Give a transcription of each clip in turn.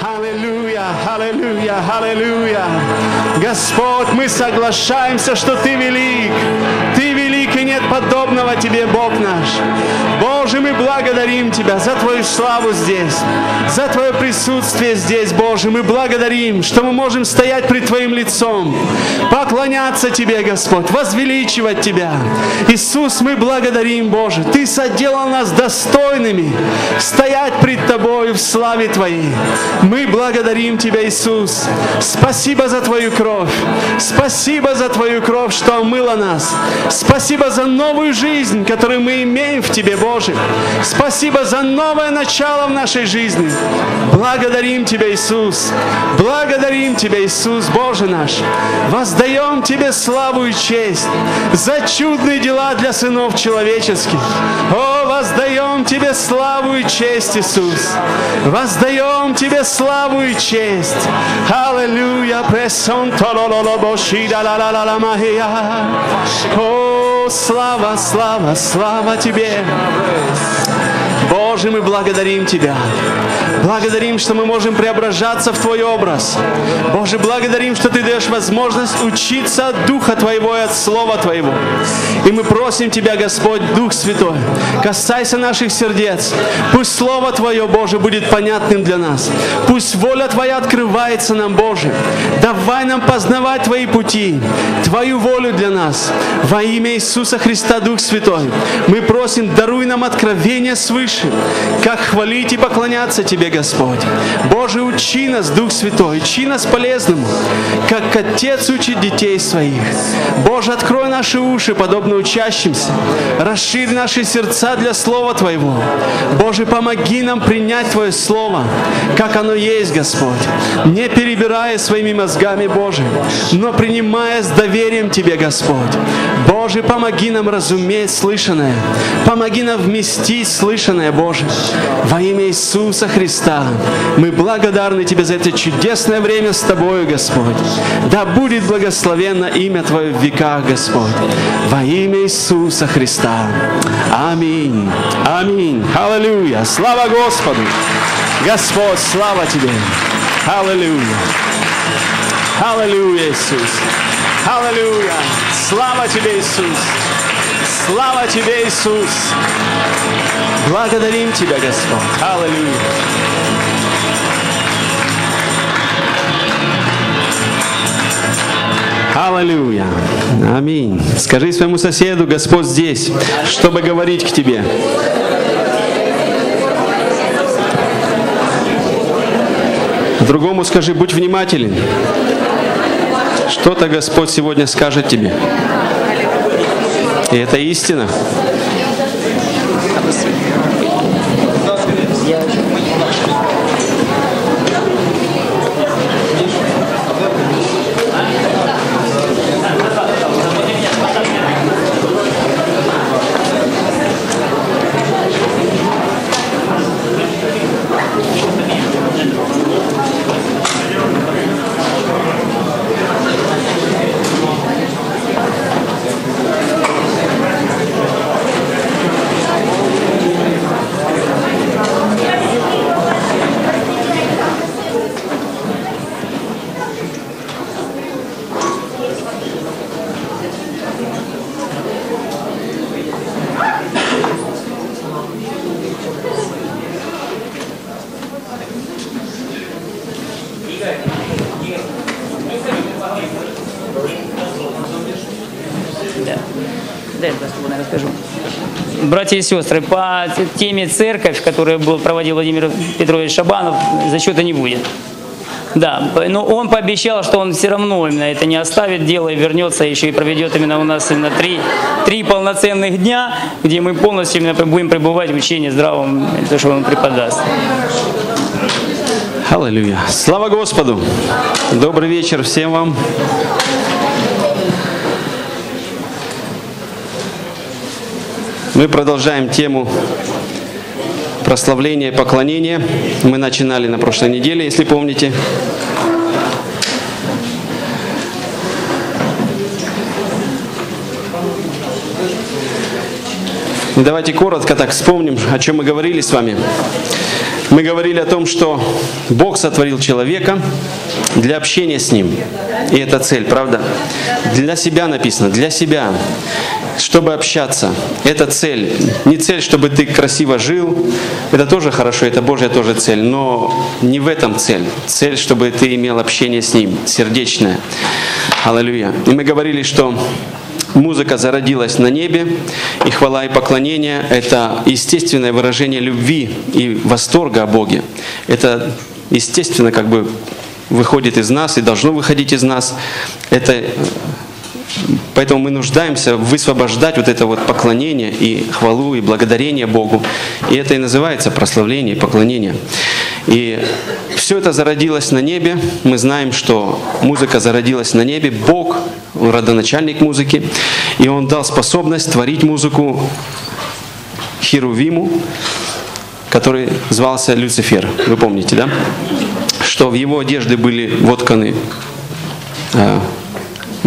Аллилуйя, аллилуйя, аллилуйя. Господь, мы соглашаемся, что Ты велик. Ты велик нет подобного Тебе, Бог наш. Боже, мы благодарим Тебя за Твою славу здесь, за Твое присутствие здесь, Боже. Мы благодарим, что мы можем стоять пред Твоим лицом, поклоняться Тебе, Господь, возвеличивать Тебя. Иисус, мы благодарим, Боже. Ты соделал нас достойными стоять пред Тобою в славе Твоей. Мы благодарим Тебя, Иисус. Спасибо за Твою кровь. Спасибо за Твою кровь, что омыла нас. Спасибо за новую жизнь, которую мы имеем в Тебе, Боже. Спасибо за новое начало в нашей жизни. Благодарим Тебя, Иисус. Благодарим Тебя, Иисус, Боже наш. Воздаем Тебе славу и честь за чудные дела для сынов человеческих. О, воздаем Тебе славу и честь, Иисус. Воздаем Тебе славу и честь. Аллилуйя. Пресон О, слава, слава, слава Тебе. Боже, мы благодарим Тебя. Благодарим, что мы можем преображаться в Твой образ. Боже, благодарим, что Ты даешь возможность учиться от Духа Твоего и от Слова Твоего. И мы просим Тебя, Господь, Дух Святой, касайся наших сердец. Пусть Слово Твое, Боже, будет понятным для нас. Пусть воля Твоя открывается нам, Боже. Давай нам познавать Твои пути, Твою волю для нас. Во имя Иисуса Христа, Дух Святой, мы просим, даруй нам откровение свыше, как хвалить и поклоняться Тебе, Господь. Боже, учи нас, Дух Святой, учи нас полезному, как Отец учит детей своих. Боже, открой наши уши, подобно учащимся. Расширь наши сердца для Слова Твоего. Боже, помоги нам принять Твое Слово, как оно есть, Господь. Не перебирая своими мозгами, Боже, но принимая с доверием Тебе, Господь. Боже, помоги нам разуметь слышанное. Помоги нам вместить слышанное, Боже. Во имя Иисуса Христа мы благодарны Тебе за это чудесное время с Тобою, Господь. Да будет благословенно имя Твое в веках, Господь. Во имя Иисуса Христа. Аминь. Аминь. Аллилуйя. Слава Господу. Господь, слава Тебе. Аллилуйя. Аллилуйя, Иисус. Аллилуйя. Слава Тебе, Иисус. Слава Тебе, Иисус. Благодарим Тебя, Господь. Аллилуйя. Аллилуйя. Аминь. Скажи своему соседу, Господь здесь, чтобы говорить к тебе. Другому скажи, будь внимателен. Что-то Господь сегодня скажет тебе. И это истина. Братья и сестры, по теме церковь, которую был, проводил Владимир Петрович Шабанов, зачета не будет. Да, но он пообещал, что он все равно именно это не оставит дело и вернется еще и проведет именно у нас именно три, три полноценных дня, где мы полностью именно будем пребывать в учении здравом, то, что он преподаст. Аллилуйя. Слава Господу. Добрый вечер всем вам. Мы продолжаем тему прославления и поклонения. Мы начинали на прошлой неделе, если помните. Давайте коротко так вспомним, о чем мы говорили с вами. Мы говорили о том, что Бог сотворил человека для общения с Ним. И это цель, правда? Для себя написано, для себя чтобы общаться. Это цель. Не цель, чтобы ты красиво жил. Это тоже хорошо, это Божья тоже цель. Но не в этом цель. Цель, чтобы ты имел общение с Ним, сердечное. Аллилуйя. И мы говорили, что музыка зародилась на небе, и хвала и поклонение – это естественное выражение любви и восторга о Боге. Это естественно как бы выходит из нас и должно выходить из нас. Это Поэтому мы нуждаемся высвобождать вот это вот поклонение и хвалу, и благодарение Богу. И это и называется прославление поклонение. И все это зародилось на небе. Мы знаем, что музыка зародилась на небе. Бог, Он родоначальник музыки. И Он дал способность творить музыку Херувиму, который звался Люцифер. Вы помните, да? Что в его одежды были вотканы а,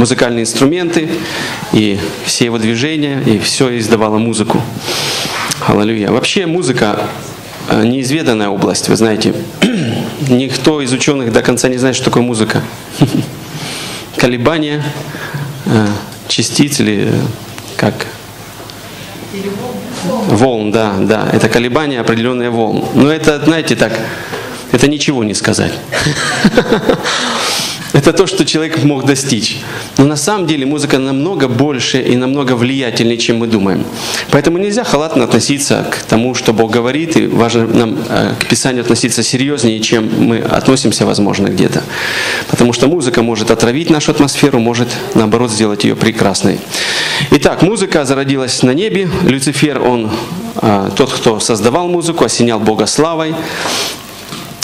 музыкальные инструменты, и все его движения, и все издавало музыку. Аллилуйя. Вообще музыка э, неизведанная область, вы знаете. Никто из ученых до конца не знает, что такое музыка. Колебания э, частиц или э, как волн, да, да, это колебания определенные волн. Но это, знаете, так, это ничего не сказать. Это то, что человек мог достичь. Но на самом деле музыка намного больше и намного влиятельнее, чем мы думаем. Поэтому нельзя халатно относиться к тому, что Бог говорит, и важно нам э, к Писанию относиться серьезнее, чем мы относимся, возможно, где-то. Потому что музыка может отравить нашу атмосферу, может, наоборот, сделать ее прекрасной. Итак, музыка зародилась на небе. Люцифер, он э, тот, кто создавал музыку, осенял Бога славой.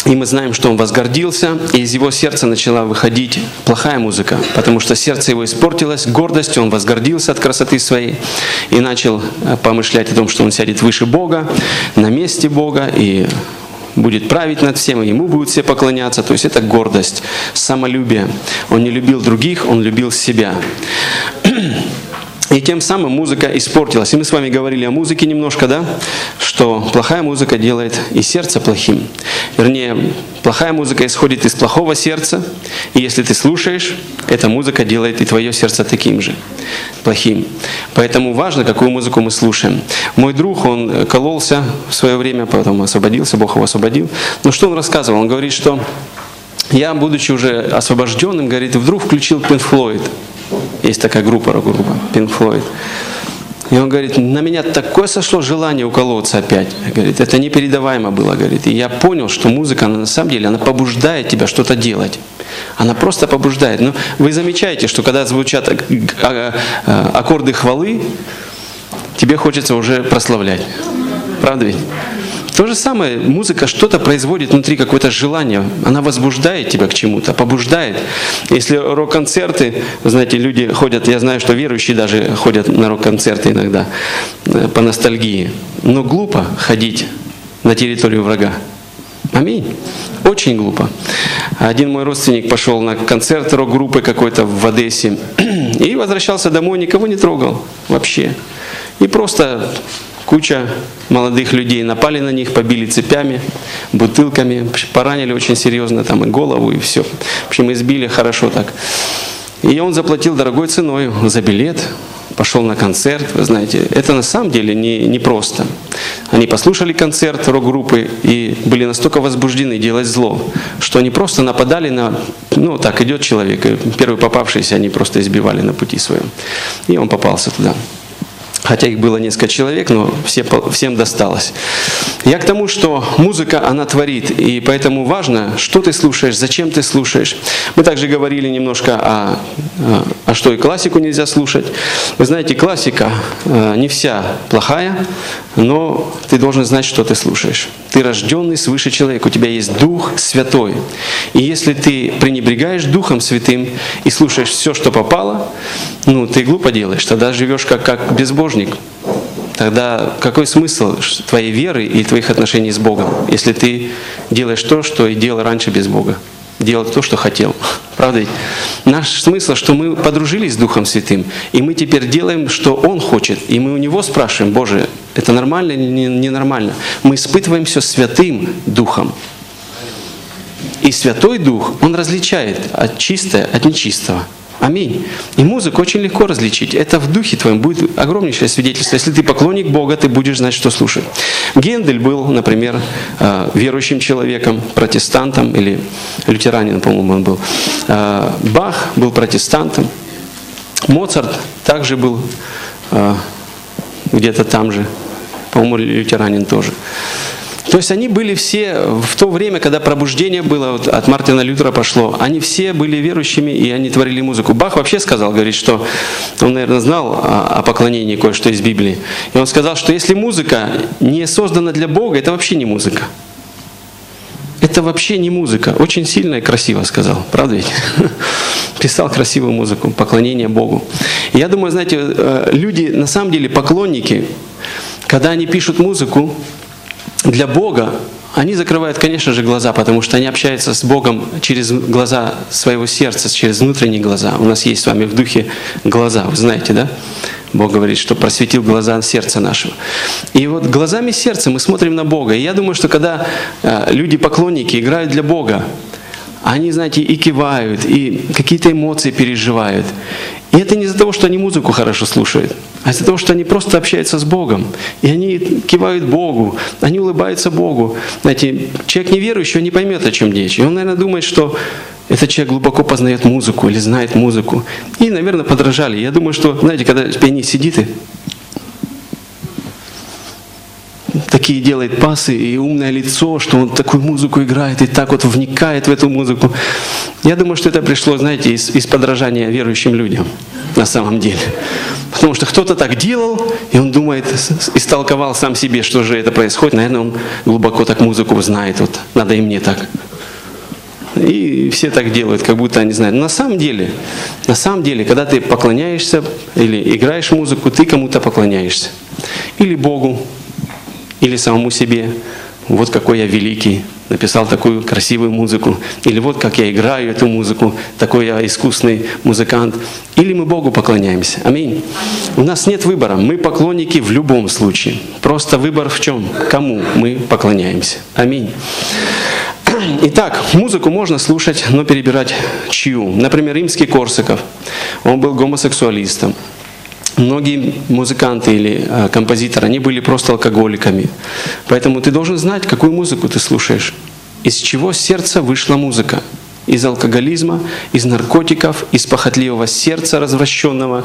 И мы знаем, что он возгордился, и из его сердца начала выходить плохая музыка, потому что сердце его испортилось гордостью, он возгордился от красоты своей и начал э, помышлять о том, что он сядет выше Бога, на месте Бога, и будет править над всем, и ему будут все поклоняться. То есть это гордость, самолюбие. Он не любил других, он любил себя. И тем самым музыка испортилась. И мы с вами говорили о музыке немножко, да? Что плохая музыка делает и сердце плохим. Вернее, плохая музыка исходит из плохого сердца. И если ты слушаешь, эта музыка делает и твое сердце таким же, плохим. Поэтому важно, какую музыку мы слушаем. Мой друг, он кололся в свое время, потом освободился, Бог его освободил. Но что он рассказывал? Он говорит, что я, будучи уже освобожденным, говорит, вдруг включил Pink Floyd. Есть такая группа, рок-группа, Pink Floyd. И он говорит, на меня такое сошло желание уколоться опять. Говорит, это непередаваемо было. Говорит, и я понял, что музыка, она на самом деле, она побуждает тебя что-то делать. Она просто побуждает. Но вы замечаете, что когда звучат а, а, аккорды хвалы, тебе хочется уже прославлять. Правда ведь? То же самое, музыка что-то производит внутри, какое-то желание. Она возбуждает тебя к чему-то, побуждает. Если рок-концерты, знаете, люди ходят, я знаю, что верующие даже ходят на рок-концерты иногда э, по ностальгии. Но глупо ходить на территорию врага. Аминь. Очень глупо. Один мой родственник пошел на концерт рок-группы какой-то в Одессе и возвращался домой, никого не трогал вообще. И просто Куча молодых людей напали на них, побили цепями, бутылками, поранили очень серьезно там и голову, и все. В общем, избили хорошо так. И он заплатил дорогой ценой за билет, пошел на концерт, вы знаете. Это на самом деле не, не просто. Они послушали концерт рок-группы и были настолько возбуждены делать зло, что они просто нападали на... Ну, так идет человек, и первый попавшийся они просто избивали на пути своем. И он попался туда хотя их было несколько человек, но все, всем досталось. Я к тому, что музыка, она творит, и поэтому важно, что ты слушаешь, зачем ты слушаешь. Мы также говорили немножко о, о что и классику нельзя слушать. Вы знаете, классика э, не вся плохая, но ты должен знать, что ты слушаешь. Ты рожденный свыше человек, у тебя есть Дух Святой. И если ты пренебрегаешь Духом Святым и слушаешь все, что попало, ну, ты глупо делаешь, тогда живешь как, как безбожник. Тогда какой смысл твоей веры и твоих отношений с Богом, если ты делаешь то, что и делал раньше без Бога? делать то, что хотел. Правда ведь? Наш смысл, что мы подружились с Духом Святым, и мы теперь делаем, что Он хочет. И мы у Него спрашиваем, Боже, это нормально или ненормально? Мы испытываем все Святым Духом. И Святой Дух, Он различает от чистого от нечистого. Аминь. И музыку очень легко различить. Это в духе твоем будет огромнейшее свидетельство. Если ты поклонник Бога, ты будешь знать, что слушать. Гендель был, например, э, верующим человеком, протестантом или лютеранином, по-моему, он был. Э, Бах был протестантом. Моцарт также был э, где-то там же. По-моему, лютеранин тоже. То есть они были все в то время, когда пробуждение было, вот от Мартина Лютера пошло, они все были верующими и они творили музыку. Бах вообще сказал, говорит, что он, наверное, знал о, поклонении кое-что из Библии. И он сказал, что если музыка не создана для Бога, это вообще не музыка. Это вообще не музыка. Очень сильно и красиво сказал. Правда ведь? Писал красивую музыку, поклонение Богу. я думаю, знаете, э, люди, на самом деле, поклонники, когда они пишут музыку, для Бога они закрывают, конечно же, глаза, потому что они общаются с Богом через глаза своего сердца, через внутренние глаза. У нас есть с вами в духе глаза, вы знаете, да? Бог говорит, что просветил глаза сердца нашего. И вот глазами сердца мы смотрим на Бога. И я думаю, что когда э, люди-поклонники играют для Бога, они, знаете, и кивают, и какие-то эмоции переживают. И это не из-за того, что они музыку хорошо слушают, а из-за того, что они просто общаются с Богом. И они кивают Богу, они улыбаются Богу. Знаете, человек неверующий, он не поймет, о чем речь. И он, наверное, думает, что этот человек глубоко познает музыку или знает музыку. И, наверное, подражали. Я думаю, что, знаете, когда пианист сидит и такие делает пасы и умное лицо, что он такую музыку играет и так вот вникает в эту музыку. Я думаю, что это пришло, знаете, из, из подражания верующим людям на самом деле. Потому что кто-то так делал, и он думает, истолковал сам себе, что же это происходит. Наверное, он глубоко так музыку знает, вот надо и мне так. И все так делают, как будто они знают. Но на самом деле, на самом деле, когда ты поклоняешься или играешь музыку, ты кому-то поклоняешься. Или Богу, или самому себе. Вот какой я великий, написал такую красивую музыку. Или вот как я играю эту музыку, такой я искусный музыкант. Или мы Богу поклоняемся. Аминь. У нас нет выбора. Мы поклонники в любом случае. Просто выбор в чем? Кому мы поклоняемся. Аминь. Итак, музыку можно слушать, но перебирать чью. Например, римский Корсаков. Он был гомосексуалистом. Многие музыканты или э, композиторы, они были просто алкоголиками. Поэтому ты должен знать, какую музыку ты слушаешь. Из чего сердца вышла музыка. Из алкоголизма, из наркотиков, из похотливого сердца развращенного,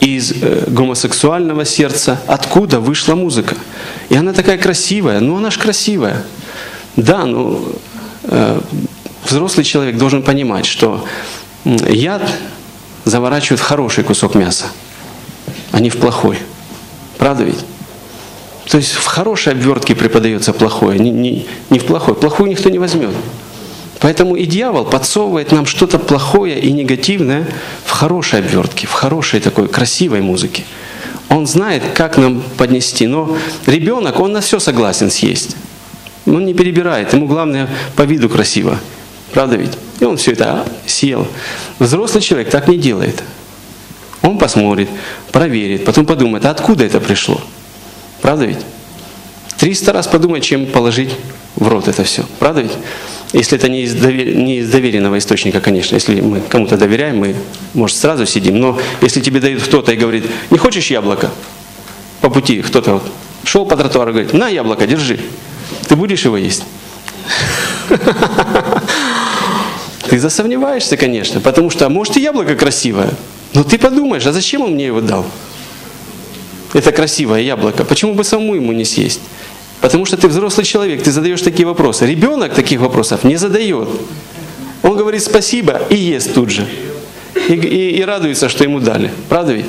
из э, гомосексуального сердца. Откуда вышла музыка? И она такая красивая. Ну она ж красивая. Да, ну э, взрослый человек должен понимать, что яд заворачивает хороший кусок мяса а не в плохой. Правда ведь? То есть в хорошей обвертке преподается плохое, не, не, не в плохой. Плохую никто не возьмет. Поэтому и дьявол подсовывает нам что-то плохое и негативное в хорошей обвертке, в хорошей такой красивой музыке. Он знает, как нам поднести. Но ребенок, он на все согласен съесть. Он не перебирает. Ему главное по виду красиво. Правда ведь? И он все это съел. Взрослый человек так не делает. Он посмотрит, проверит, потом подумает, а откуда это пришло? Правда ведь? Триста раз подумать, чем положить в рот это все. Правда ведь? Если это не из, довер... не из доверенного источника, конечно. Если мы кому-то доверяем, мы, может, сразу сидим. Но если тебе дают кто-то и говорит, не хочешь яблоко? По пути кто-то вот шел по тротуару и говорит, на яблоко, держи. Ты будешь его есть? Ты засомневаешься, конечно, потому что, а может, и яблоко красивое, но ты подумаешь, а зачем он мне его дал? Это красивое яблоко. Почему бы самому ему не съесть? Потому что ты взрослый человек, ты задаешь такие вопросы. Ребенок таких вопросов не задает. Он говорит спасибо и ест тут же. И, и, и радуется, что ему дали. Правда ведь?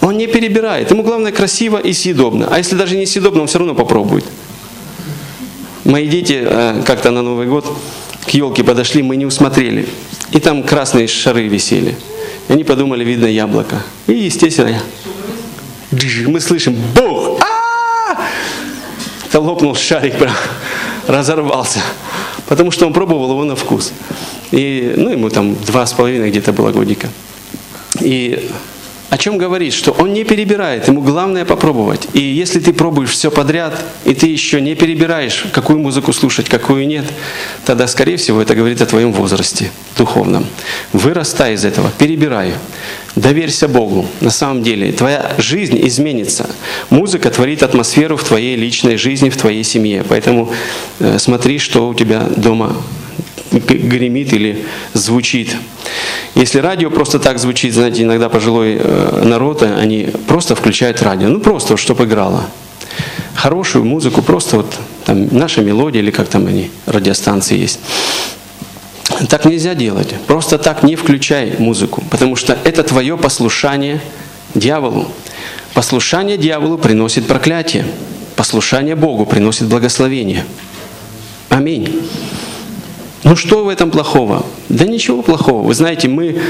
Он не перебирает. Ему главное красиво и съедобно. А если даже не съедобно, он все равно попробует. Мои дети э, как-то на Новый год к елке подошли, мы не усмотрели. И там красные шары висели. Они подумали, видно яблоко. И, естественно, мы слышим Бог! А! Это лопнул шарик, прям разорвался. Потому что он пробовал его на вкус. И, ну, ему там два с половиной где-то было годика. И о чем говорит, что он не перебирает, ему главное попробовать. И если ты пробуешь все подряд, и ты еще не перебираешь, какую музыку слушать, какую нет, тогда, скорее всего, это говорит о твоем возрасте духовном. Вырастай из этого, перебирай. Доверься Богу. На самом деле, твоя жизнь изменится. Музыка творит атмосферу в твоей личной жизни, в твоей семье. Поэтому э, смотри, что у тебя дома гремит или звучит. Если радио просто так звучит, знаете, иногда пожилой э, народ, они просто включают радио, ну просто, чтобы играло. Хорошую музыку, просто вот там наша мелодия или как там они, радиостанции есть. Так нельзя делать. Просто так не включай музыку, потому что это твое послушание дьяволу. Послушание дьяволу приносит проклятие. Послушание Богу приносит благословение. Аминь. Ну что в этом плохого? Да ничего плохого. Вы знаете, мы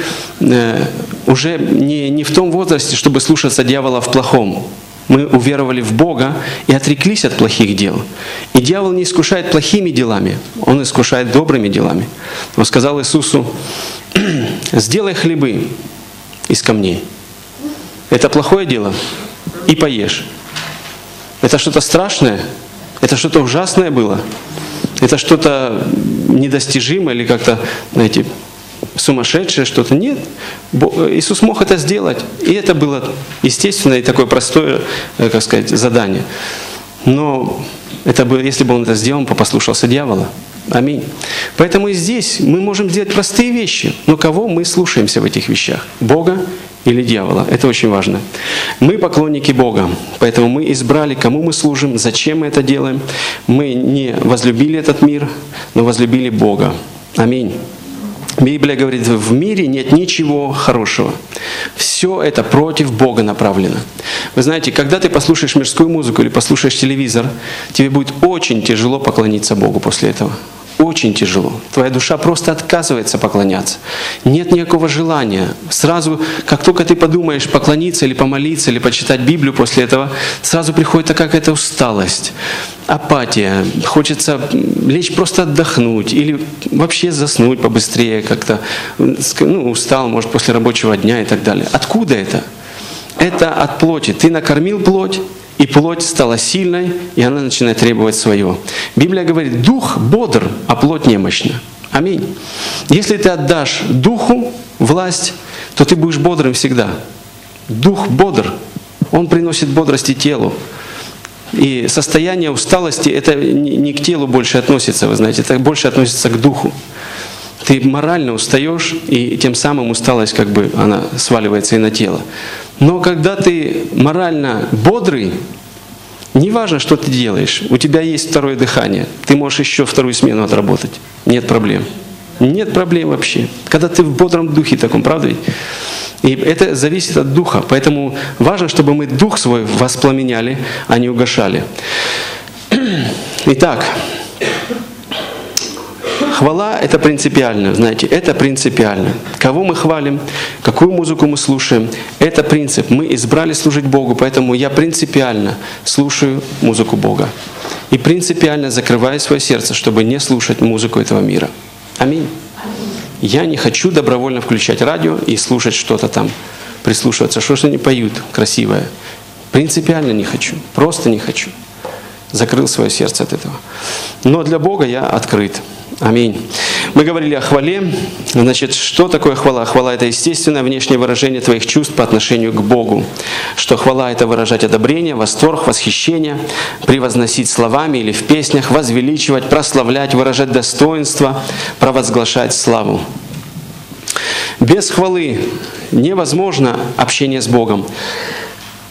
э, уже не, не в том возрасте, чтобы слушаться дьявола в плохом. Мы уверовали в Бога и отреклись от плохих дел. И дьявол не искушает плохими делами, он искушает добрыми делами. Он сказал Иисусу, сделай хлебы из камней. Это плохое дело? И поешь. Это что-то страшное? Это что-то ужасное было? Это что-то недостижимое или как-то, знаете, сумасшедшее что-то. Нет. Иисус мог это сделать. И это было естественное и такое простое, э, как сказать, задание. Но это бы, если бы он это сделал, он послушался дьявола. Аминь. Поэтому и здесь мы можем сделать простые вещи. Но кого мы слушаемся в этих вещах? Бога или дьявола. Это очень важно. Мы поклонники Бога, поэтому мы избрали, кому мы служим, зачем мы это делаем. Мы не возлюбили этот мир, но возлюбили Бога. Аминь. Библия говорит, в мире нет ничего хорошего. Все это против Бога направлено. Вы знаете, когда ты послушаешь мирскую музыку или послушаешь телевизор, тебе будет очень тяжело поклониться Богу после этого очень тяжело. Твоя душа просто отказывается поклоняться. Нет никакого желания. Сразу, как только ты подумаешь поклониться или помолиться, или почитать Библию после этого, сразу приходит такая какая-то усталость, апатия. Хочется лечь просто отдохнуть или вообще заснуть побыстрее как-то. Ну, устал, может, после рабочего дня и так далее. Откуда это? Это от плоти. Ты накормил плоть, и плоть стала сильной, и она начинает требовать своего. Библия говорит, дух бодр, а плоть немощна. Аминь. Если ты отдашь духу власть, то ты будешь бодрым всегда. Дух бодр, он приносит бодрости телу. И состояние усталости, это не к телу больше относится, вы знаете, это больше относится к духу. Ты морально устаешь, и тем самым усталость как бы она сваливается и на тело. Но когда ты морально бодрый, неважно, что ты делаешь, у тебя есть второе дыхание, ты можешь еще вторую смену отработать, нет проблем. Нет проблем вообще. Когда ты в бодром духе таком, правда ведь? И это зависит от духа. Поэтому важно, чтобы мы дух свой воспламеняли, а не угошали. Итак, Хвала – это принципиально, знаете, это принципиально. Кого мы хвалим, какую музыку мы слушаем – это принцип. Мы избрали служить Богу, поэтому я принципиально слушаю музыку Бога. И принципиально закрываю свое сердце, чтобы не слушать музыку этого мира. Аминь. Я не хочу добровольно включать радио и слушать что-то там, прислушиваться, что же они поют красивое. Принципиально не хочу, просто не хочу. Закрыл свое сердце от этого. Но для Бога я открыт. Аминь. Мы говорили о хвале. Значит, что такое хвала? Хвала – это естественное внешнее выражение твоих чувств по отношению к Богу. Что хвала – это выражать одобрение, восторг, восхищение, превозносить словами или в песнях, возвеличивать, прославлять, выражать достоинство, провозглашать славу. Без хвалы невозможно общение с Богом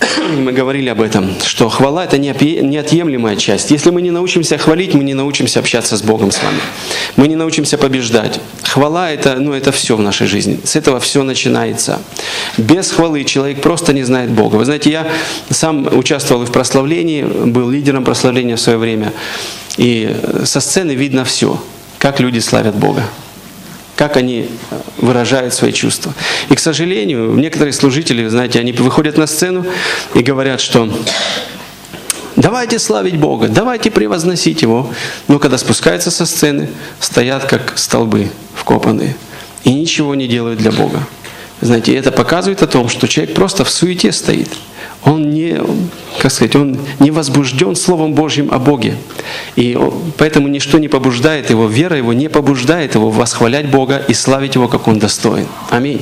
мы говорили об этом, что хвала – это неотъемлемая часть. Если мы не научимся хвалить, мы не научимся общаться с Богом с вами. Мы не научимся побеждать. Хвала – это, ну, это все в нашей жизни. С этого все начинается. Без хвалы человек просто не знает Бога. Вы знаете, я сам участвовал и в прославлении, был лидером прославления в свое время. И со сцены видно все, как люди славят Бога как они выражают свои чувства. И, к сожалению, некоторые служители, знаете, они выходят на сцену и говорят, что давайте славить Бога, давайте превозносить Его. Но когда спускаются со сцены, стоят как столбы вкопанные и ничего не делают для Бога. Знаете, это показывает о том, что человек просто в суете стоит. Он не, как сказать, он не возбужден Словом Божьим о Боге. И поэтому ничто не побуждает его, вера его не побуждает его восхвалять Бога и славить Его, как Он достоин. Аминь.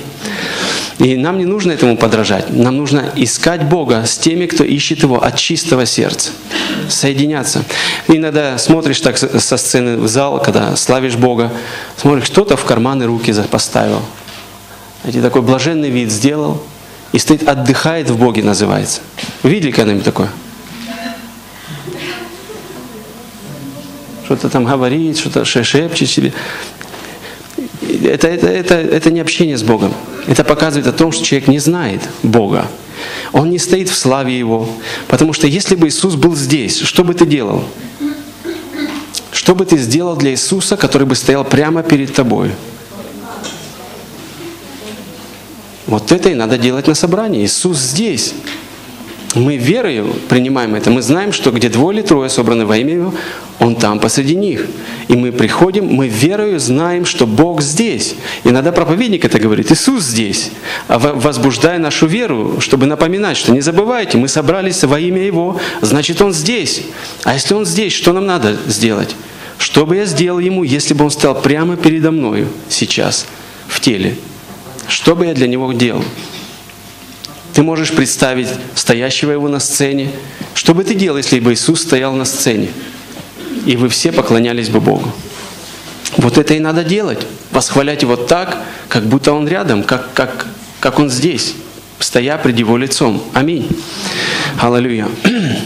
И нам не нужно этому подражать. Нам нужно искать Бога с теми, кто ищет Его от чистого сердца. Соединяться. иногда смотришь так со сцены в зал, когда славишь Бога, смотришь, кто-то в карманы руки поставил. Знаете, такой блаженный вид сделал, и стоит, отдыхает в Боге, называется. Видели когда-нибудь такое? Что-то там говорит, что-то шепчет себе. Это, это, это, это не общение с Богом. Это показывает о том, что человек не знает Бога. Он не стоит в славе Его. Потому что если бы Иисус был здесь, что бы ты делал? Что бы ты сделал для Иисуса, который бы стоял прямо перед тобой? Вот это и надо делать на собрании. Иисус здесь. Мы верою принимаем это. Мы знаем, что где двое или трое собраны во имя Его, Он там посреди них. И мы приходим, мы верою знаем, что Бог здесь. Иногда проповедник это говорит, Иисус здесь, а возбуждая нашу веру, чтобы напоминать, что не забывайте, мы собрались во имя Его, значит Он здесь. А если Он здесь, что нам надо сделать? Что бы я сделал Ему, если бы Он стал прямо передо мною сейчас, в теле? Что бы я для Него делал? Ты можешь представить стоящего его на сцене. Что бы ты делал, если бы Иисус стоял на сцене, и вы все поклонялись бы Богу? Вот это и надо делать. Восхвалять Его так, как будто Он рядом, как, как, как Он здесь, стоя пред Его лицом. Аминь. Аллилуйя.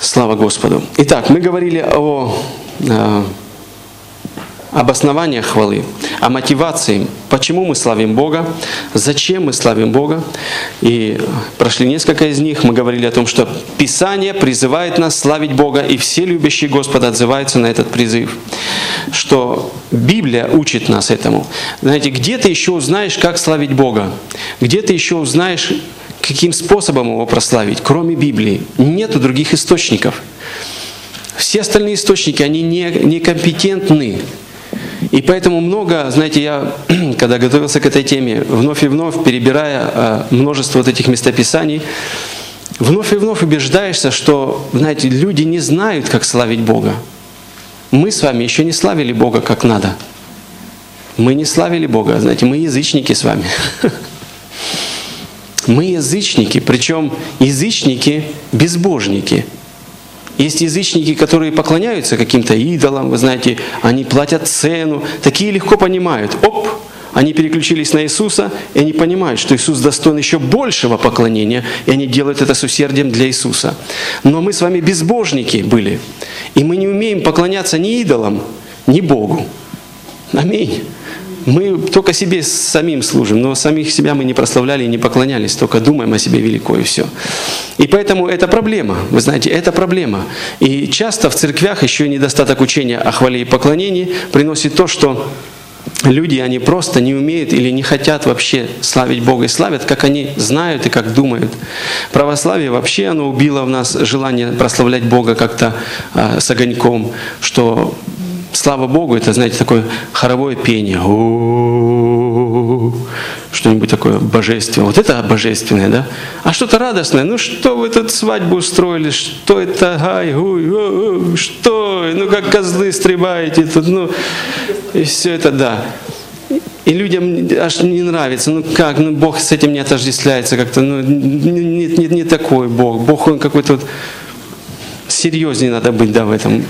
Слава Господу. Итак, мы говорили о э, об основаниях хвалы, о мотивации, почему мы славим Бога, зачем мы славим Бога. И прошли несколько из них. Мы говорили о том, что Писание призывает нас славить Бога, и все любящие Господа отзываются на этот призыв. Что Библия учит нас этому. Знаете, где ты еще узнаешь, как славить Бога? Где ты еще узнаешь, каким способом его прославить, кроме Библии? Нету других источников. Все остальные источники, они не, некомпетентны и поэтому много, знаете, я, когда готовился к этой теме, вновь и вновь, перебирая а, множество вот этих местописаний, вновь и вновь убеждаешься, что, знаете, люди не знают, как славить Бога. Мы с вами еще не славили Бога как надо. Мы не славили Бога, знаете, мы язычники с вами. Мы язычники, причем язычники безбожники – есть язычники, которые поклоняются каким-то идолам, вы знаете, они платят цену. Такие легко понимают. Оп, они переключились на Иисуса, и они понимают, что Иисус достоин еще большего поклонения, и они делают это с усердием для Иисуса. Но мы с вами безбожники были, и мы не умеем поклоняться ни идолам, ни Богу. Аминь. Мы только себе самим служим, но самих себя мы не прославляли и не поклонялись, только думаем о себе велико и все. И поэтому это проблема, вы знаете, это проблема. И часто в церквях еще недостаток учения о хвале и поклонении приносит то, что люди, они просто не умеют или не хотят вообще славить Бога и славят, как они знают и как думают. Православие вообще, оно убило в нас желание прославлять Бога как-то э, с огоньком, что слава Богу, это, знаете, такое хоровое пение. Что-нибудь такое божественное. Вот это божественное, да? А что-то радостное. Ну что вы тут свадьбу устроили? Что это? Ай, гуй, что? Ну как козлы стрибаете тут? Ну, и все это, да. И людям аж не нравится, ну как, ну Бог с этим не отождествляется как-то, ну не, не, не такой Бог. Бог он какой-то вот серьезнее надо быть, да, в этом.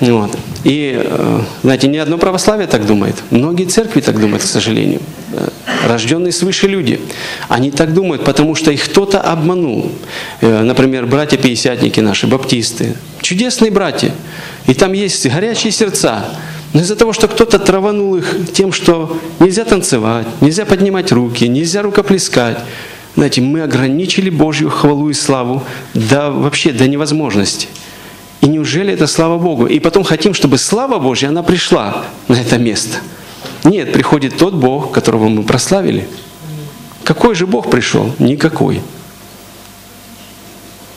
Вот. И, э, знаете, ни одно православие так думает. Многие церкви так думают, к сожалению. Э, рожденные свыше люди. Они так думают, потому что их кто-то обманул. Э, например, братья-пятидесятники наши, баптисты. Чудесные братья. И там есть горячие сердца. Но из-за того, что кто-то траванул их тем, что нельзя танцевать, нельзя поднимать руки, нельзя рукоплескать, знаете, мы ограничили Божью хвалу и славу до, вообще до невозможности. И неужели это слава Богу? И потом хотим, чтобы слава Божья, она пришла на это место. Нет, приходит тот Бог, которого мы прославили. Какой же Бог пришел? Никакой.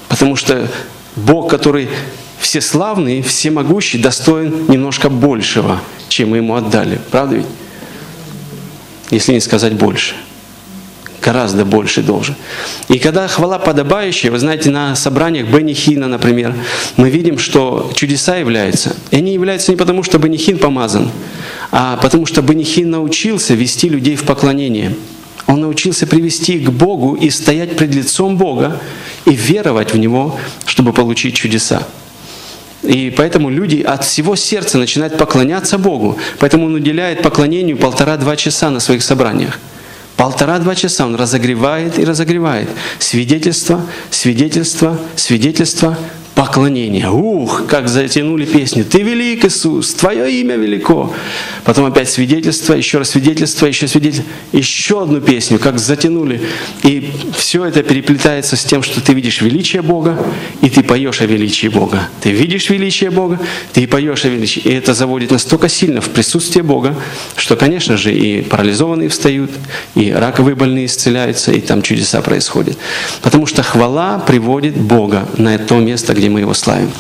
Потому что Бог, который всеславный, всемогущий достоин немножко большего, чем мы ему отдали. Правда ведь? Если не сказать больше гораздо больше должен. И когда хвала подобающая, вы знаете, на собраниях Бенихина, например, мы видим, что чудеса являются. И они являются не потому, что Бенихин помазан, а потому что Бенихин научился вести людей в поклонение. Он научился привести к Богу и стоять пред лицом Бога и веровать в Него, чтобы получить чудеса. И поэтому люди от всего сердца начинают поклоняться Богу. Поэтому он уделяет поклонению полтора-два часа на своих собраниях. Полтора-два часа он разогревает и разогревает. Свидетельство, свидетельство, свидетельство, поклонение. Ух, как затянули песню. Ты велик, Иисус, Твое имя велико. Потом опять свидетельство, еще раз свидетельство, еще свидетельство. Еще одну песню, как затянули. И все это переплетается с тем, что ты видишь величие Бога, и ты поешь о величии Бога. Ты видишь величие Бога, ты поешь о величии. И это заводит настолько сильно в присутствие Бога, что, конечно же, и парализованные встают, и раковые больные исцеляются, и там чудеса происходят. Потому что хвала приводит Бога на то место, где мы Его славим.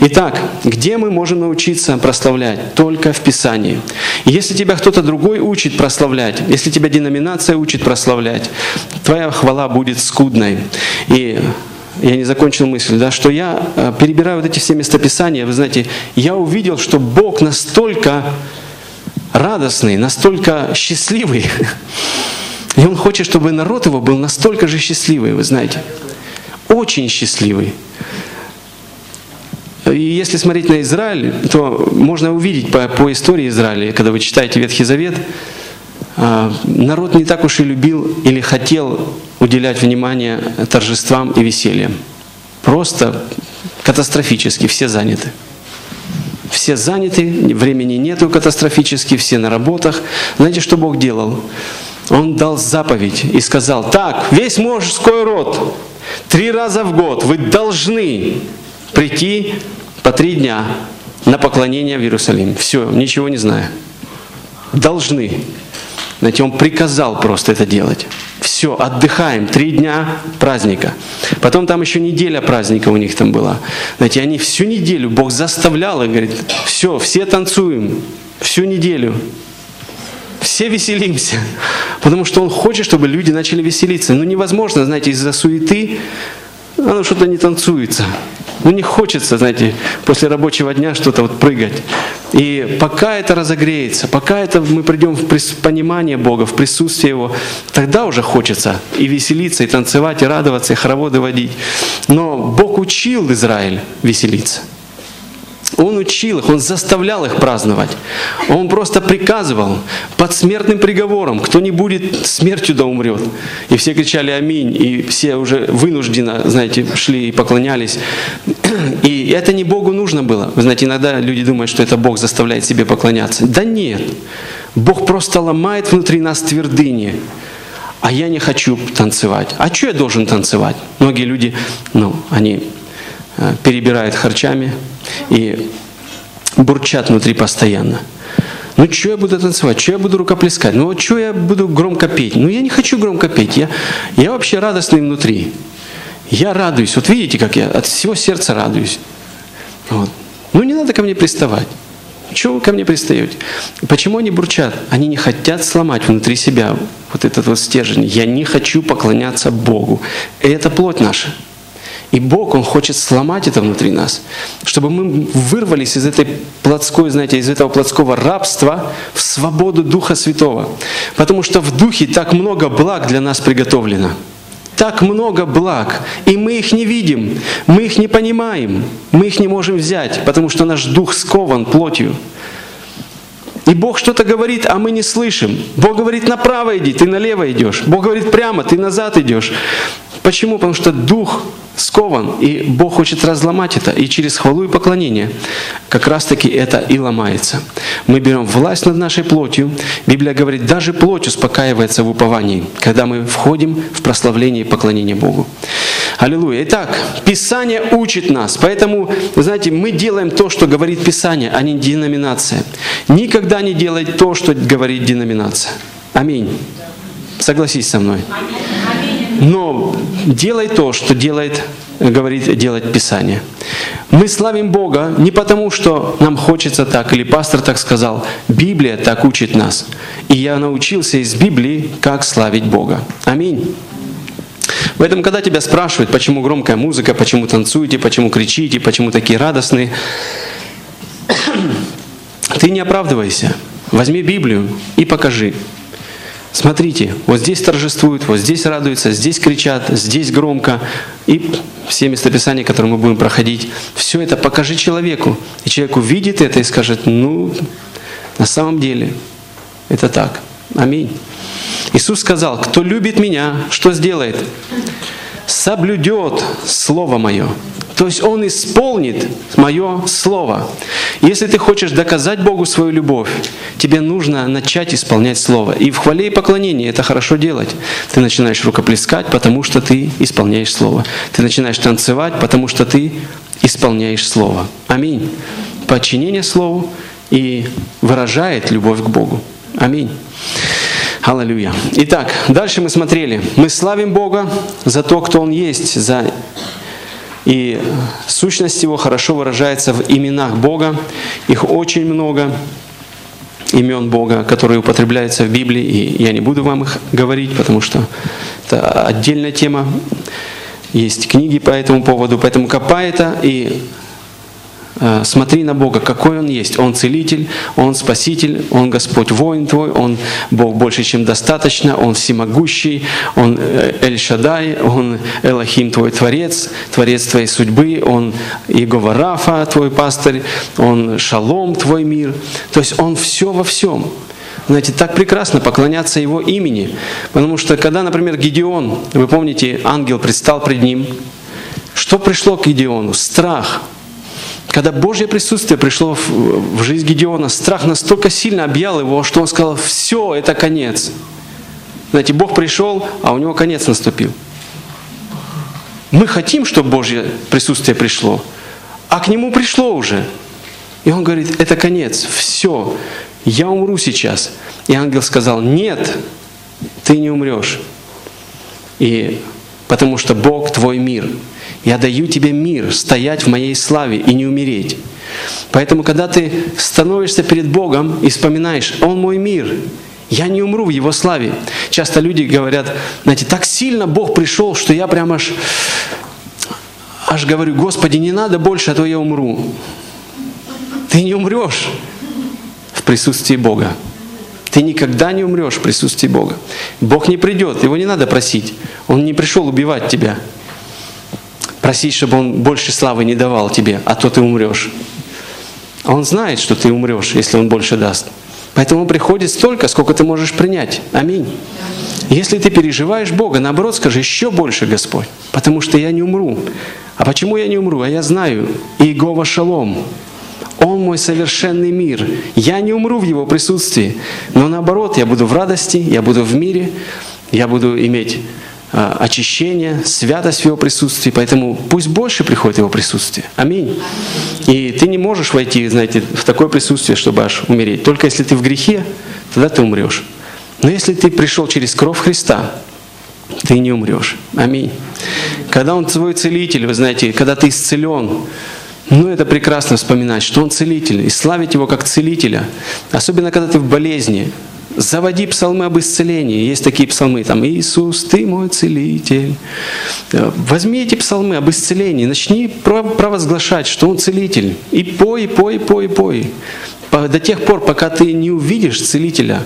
Итак, где мы можем научиться прославлять? Только в Писании. Если тебя кто-то другой учит прославлять, если тебя деноминация учит прославлять, твоя хвала будет скудной. И я не закончил мысль, да, что я, э, перебираю вот эти все местописания, вы знаете, я увидел, что Бог настолько радостный, настолько счастливый, и Он хочет, чтобы народ его был настолько же счастливый, вы знаете, очень счастливый. И если смотреть на Израиль, то можно увидеть по, по истории Израиля, когда вы читаете Ветхий Завет, а, народ не так уж и любил или хотел уделять внимание торжествам и весельям. Просто катастрофически все заняты. Все заняты, времени нету катастрофически, все на работах. Знаете, что Бог делал? Он дал заповедь и сказал, так, весь мужской род, три раза в год вы должны прийти по три дня на поклонение в Иерусалим. Все, ничего не знаю. Должны. Знаете, он приказал просто это делать. Все, отдыхаем, три дня праздника. Потом там еще неделя праздника у них там была. Знаете, они всю неделю, Бог заставлял и говорит, все, все танцуем, всю неделю. Все веселимся. Потому что Он хочет, чтобы люди начали веселиться. Но невозможно, знаете, из-за суеты оно что-то не танцуется. Ну не хочется, знаете, после рабочего дня что-то вот прыгать. И пока это разогреется, пока это мы придем в понимание Бога, в присутствие Его, тогда уже хочется и веселиться, и танцевать, и радоваться, и хороводы водить. Но Бог учил Израиль веселиться. Он учил их, он заставлял их праздновать. Он просто приказывал под смертным приговором, кто не будет, смертью да умрет. И все кричали «Аминь», и все уже вынужденно, знаете, шли и поклонялись. И это не Богу нужно было. Вы знаете, иногда люди думают, что это Бог заставляет себе поклоняться. Да нет. Бог просто ломает внутри нас твердыни. А я не хочу танцевать. А что я должен танцевать? Многие люди, ну, они э, перебирают харчами, и бурчат внутри постоянно. Ну, что я буду танцевать? Что я буду рукоплескать? Ну, вот что я буду громко петь? Ну, я не хочу громко петь. Я, я вообще радостный внутри. Я радуюсь. Вот видите, как я от всего сердца радуюсь. Вот. Ну, не надо ко мне приставать. Чего вы ко мне пристаете? Почему они бурчат? Они не хотят сломать внутри себя вот этот вот стержень. Я не хочу поклоняться Богу. Это плоть наша. И Бог, Он хочет сломать это внутри нас, чтобы мы вырвались из этой плотской, знаете, из этого плотского рабства в свободу Духа Святого. Потому что в Духе так много благ для нас приготовлено. Так много благ, и мы их не видим, мы их не понимаем, мы их не можем взять, потому что наш дух скован плотью. И Бог что-то говорит, а мы не слышим. Бог говорит, направо иди, ты налево идешь. Бог говорит, прямо, ты назад идешь. Почему? Потому что дух скован, и Бог хочет разломать это, и через хвалу и поклонение как раз-таки это и ломается. Мы берем власть над нашей плотью. Библия говорит, даже плоть успокаивается в уповании, когда мы входим в прославление и поклонение Богу. Аллилуйя. Итак, Писание учит нас, поэтому, знаете, мы делаем то, что говорит Писание, а не деноминация. Никогда не делай то, что говорит деноминация. Аминь. Согласись со мной. Но делай то, что делает, говорит делать Писание. Мы славим Бога не потому, что нам хочется так, или пастор так сказал. Библия так учит нас. И я научился из Библии, как славить Бога. Аминь. Поэтому, когда тебя спрашивают, почему громкая музыка, почему танцуете, почему кричите, почему такие радостные, ты не оправдывайся. Возьми Библию и покажи. Смотрите, вот здесь торжествуют, вот здесь радуются, здесь кричат, здесь громко. И все местописания, которые мы будем проходить, все это покажи человеку. И человек увидит это и скажет, ну, на самом деле, это так. Аминь. Иисус сказал, кто любит меня, что сделает? Соблюдет Слово Мое. То есть Он исполнит мое Слово. Если ты хочешь доказать Богу свою любовь, тебе нужно начать исполнять Слово. И в хвале и поклонении это хорошо делать. Ты начинаешь рукоплескать, потому что ты исполняешь Слово. Ты начинаешь танцевать, потому что ты исполняешь Слово. Аминь. Подчинение Слову и выражает любовь к Богу. Аминь. Аллилуйя. Итак, дальше мы смотрели. Мы славим Бога за то, кто Он есть, за и сущность Его хорошо выражается в именах Бога. Их очень много имен Бога, которые употребляются в Библии, и я не буду вам их говорить, потому что это отдельная тема. Есть книги по этому поводу, поэтому копай это и смотри на Бога, какой Он есть. Он целитель, Он спаситель, Он Господь воин твой, Он Бог больше, чем достаточно, Он всемогущий, Он э, Эль-Шадай, Он Элохим твой Творец, Творец твоей судьбы, Он Иегова Рафа твой пастырь, Он Шалом твой мир. То есть Он все во всем. Знаете, так прекрасно поклоняться Его имени. Потому что когда, например, Гедеон, вы помните, ангел предстал пред ним, что пришло к Гедеону? Страх – когда Божье присутствие пришло в, жизнь Гедеона, страх настолько сильно объял его, что он сказал, все, это конец. Знаете, Бог пришел, а у него конец наступил. Мы хотим, чтобы Божье присутствие пришло, а к нему пришло уже. И он говорит, это конец, все, я умру сейчас. И ангел сказал, нет, ты не умрешь. И потому что Бог твой мир – я даю тебе мир, стоять в моей славе и не умереть. Поэтому, когда ты становишься перед Богом и вспоминаешь, Он мой мир, я не умру в Его славе. Часто люди говорят, знаете, так сильно Бог пришел, что я прям аж, аж говорю, Господи, не надо больше, а то я умру. Ты не умрешь в присутствии Бога. Ты никогда не умрешь в присутствии Бога. Бог не придет, его не надо просить. Он не пришел убивать тебя просить, чтобы Он больше славы не давал тебе, а то ты умрешь. А Он знает, что ты умрешь, если Он больше даст. Поэтому приходит столько, сколько ты можешь принять. Аминь. Если ты переживаешь Бога, наоборот, скажи еще больше, Господь, потому что я не умру. А почему я не умру? А я знаю, Иегова Шалом, Он мой совершенный мир. Я не умру в Его присутствии, но наоборот, я буду в радости, я буду в мире, я буду иметь очищение, святость в Его присутствии. Поэтому пусть больше приходит Его присутствие. Аминь. И ты не можешь войти, знаете, в такое присутствие, чтобы аж умереть. Только если ты в грехе, тогда ты умрешь. Но если ты пришел через кровь Христа, ты не умрешь. Аминь. Когда Он твой целитель, вы знаете, когда ты исцелен, ну, это прекрасно вспоминать, что Он целитель, и славить Его как целителя. Особенно, когда ты в болезни, Заводи псалмы об исцелении. Есть такие псалмы, там «Иисус, Ты мой целитель». Возьми эти псалмы об исцелении, начни провозглашать, что Он целитель. И пой, пой, пой, пой. До тех пор, пока ты не увидишь целителя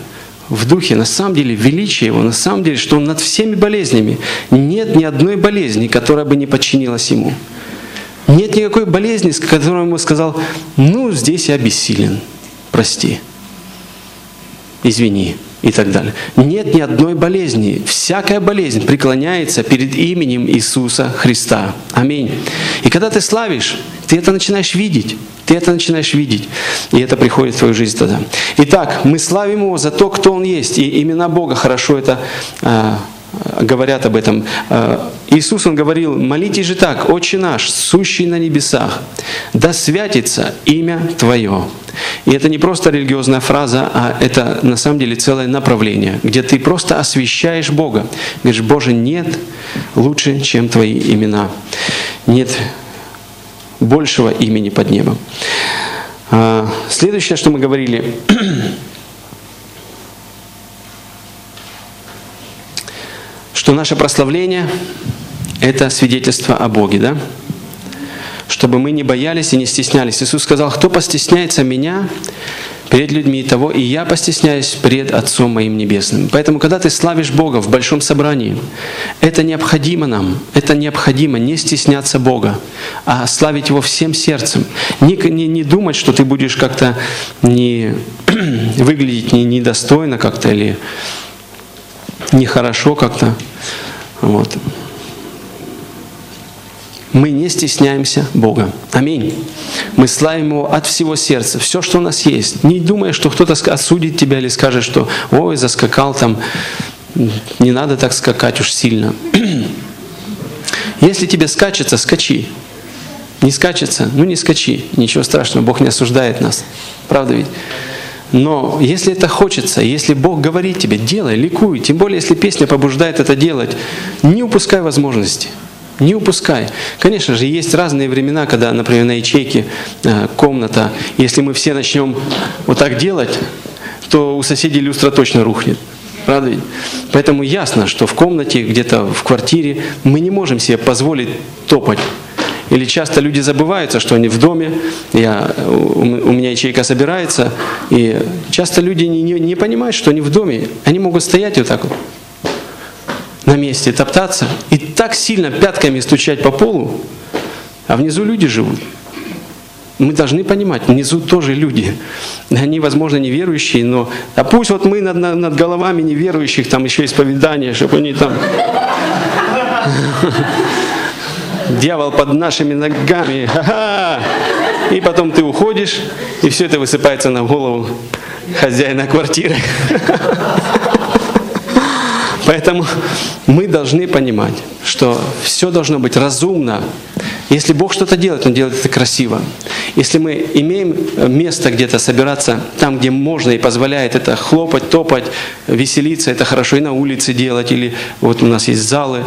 в духе, на самом деле величие Его, на самом деле, что Он над всеми болезнями. Нет ни одной болезни, которая бы не подчинилась Ему. Нет никакой болезни, с которой Ему сказал, ну, здесь я бессилен, прости извини и так далее. Нет ни одной болезни. Всякая болезнь преклоняется перед именем Иисуса Христа. Аминь. И когда ты славишь, ты это начинаешь видеть. Ты это начинаешь видеть. И это приходит в твою жизнь тогда. Итак, мы славим Его за то, кто Он есть. И имена Бога хорошо это а, говорят об этом. А, Иисус, Он говорил, молитесь же так, Отче наш, сущий на небесах, да святится имя Твое. И это не просто религиозная фраза, а это на самом деле целое направление, где ты просто освящаешь Бога. Говоришь, Боже, нет лучше, чем Твои имена. Нет большего имени под небом. А, следующее, что мы говорили, что наше прославление – это свидетельство о Боге, да? Чтобы мы не боялись и не стеснялись. Иисус сказал, кто постесняется меня, перед людьми того, и я постесняюсь пред Отцом моим Небесным. Поэтому, когда ты славишь Бога в большом собрании, это необходимо нам, это необходимо не стесняться Бога, а славить Его всем сердцем. Не, не, не думать, что ты будешь как-то не выглядеть не, недостойно как-то или нехорошо как-то. Вот мы не стесняемся Бога. Аминь. Мы славим Его от всего сердца. Все, что у нас есть. Не думая, что кто-то осудит тебя или скажет, что «Ой, заскакал там». Не надо так скакать уж сильно. Если тебе скачется, скачи. Не скачется, ну не скачи. Ничего страшного, Бог не осуждает нас. Правда ведь? Но если это хочется, если Бог говорит тебе, делай, ликуй, тем более, если песня побуждает это делать, не упускай возможности. Не упускай. Конечно же, есть разные времена, когда, например, на ячейке э, комната, если мы все начнем вот так делать, то у соседей люстра точно рухнет. Правда? Поэтому ясно, что в комнате, где-то в квартире мы не можем себе позволить топать. Или часто люди забываются, что они в доме, я, у меня ячейка собирается, и часто люди не, не, не понимают, что они в доме. Они могут стоять вот так вот на месте топтаться и так сильно пятками стучать по полу, а внизу люди живут. Мы должны понимать, внизу тоже люди. Они, возможно, неверующие, но а пусть вот мы над, над головами неверующих, там еще исповедание, чтобы они там... Дьявол под нашими ногами. Ха-ха! И потом ты уходишь, и все это высыпается на голову хозяина квартиры. Поэтому мы должны понимать, что все должно быть разумно. Если Бог что-то делает, Он делает это красиво. Если мы имеем место где-то собираться, там, где можно и позволяет это хлопать, топать, веселиться, это хорошо и на улице делать, или вот у нас есть залы,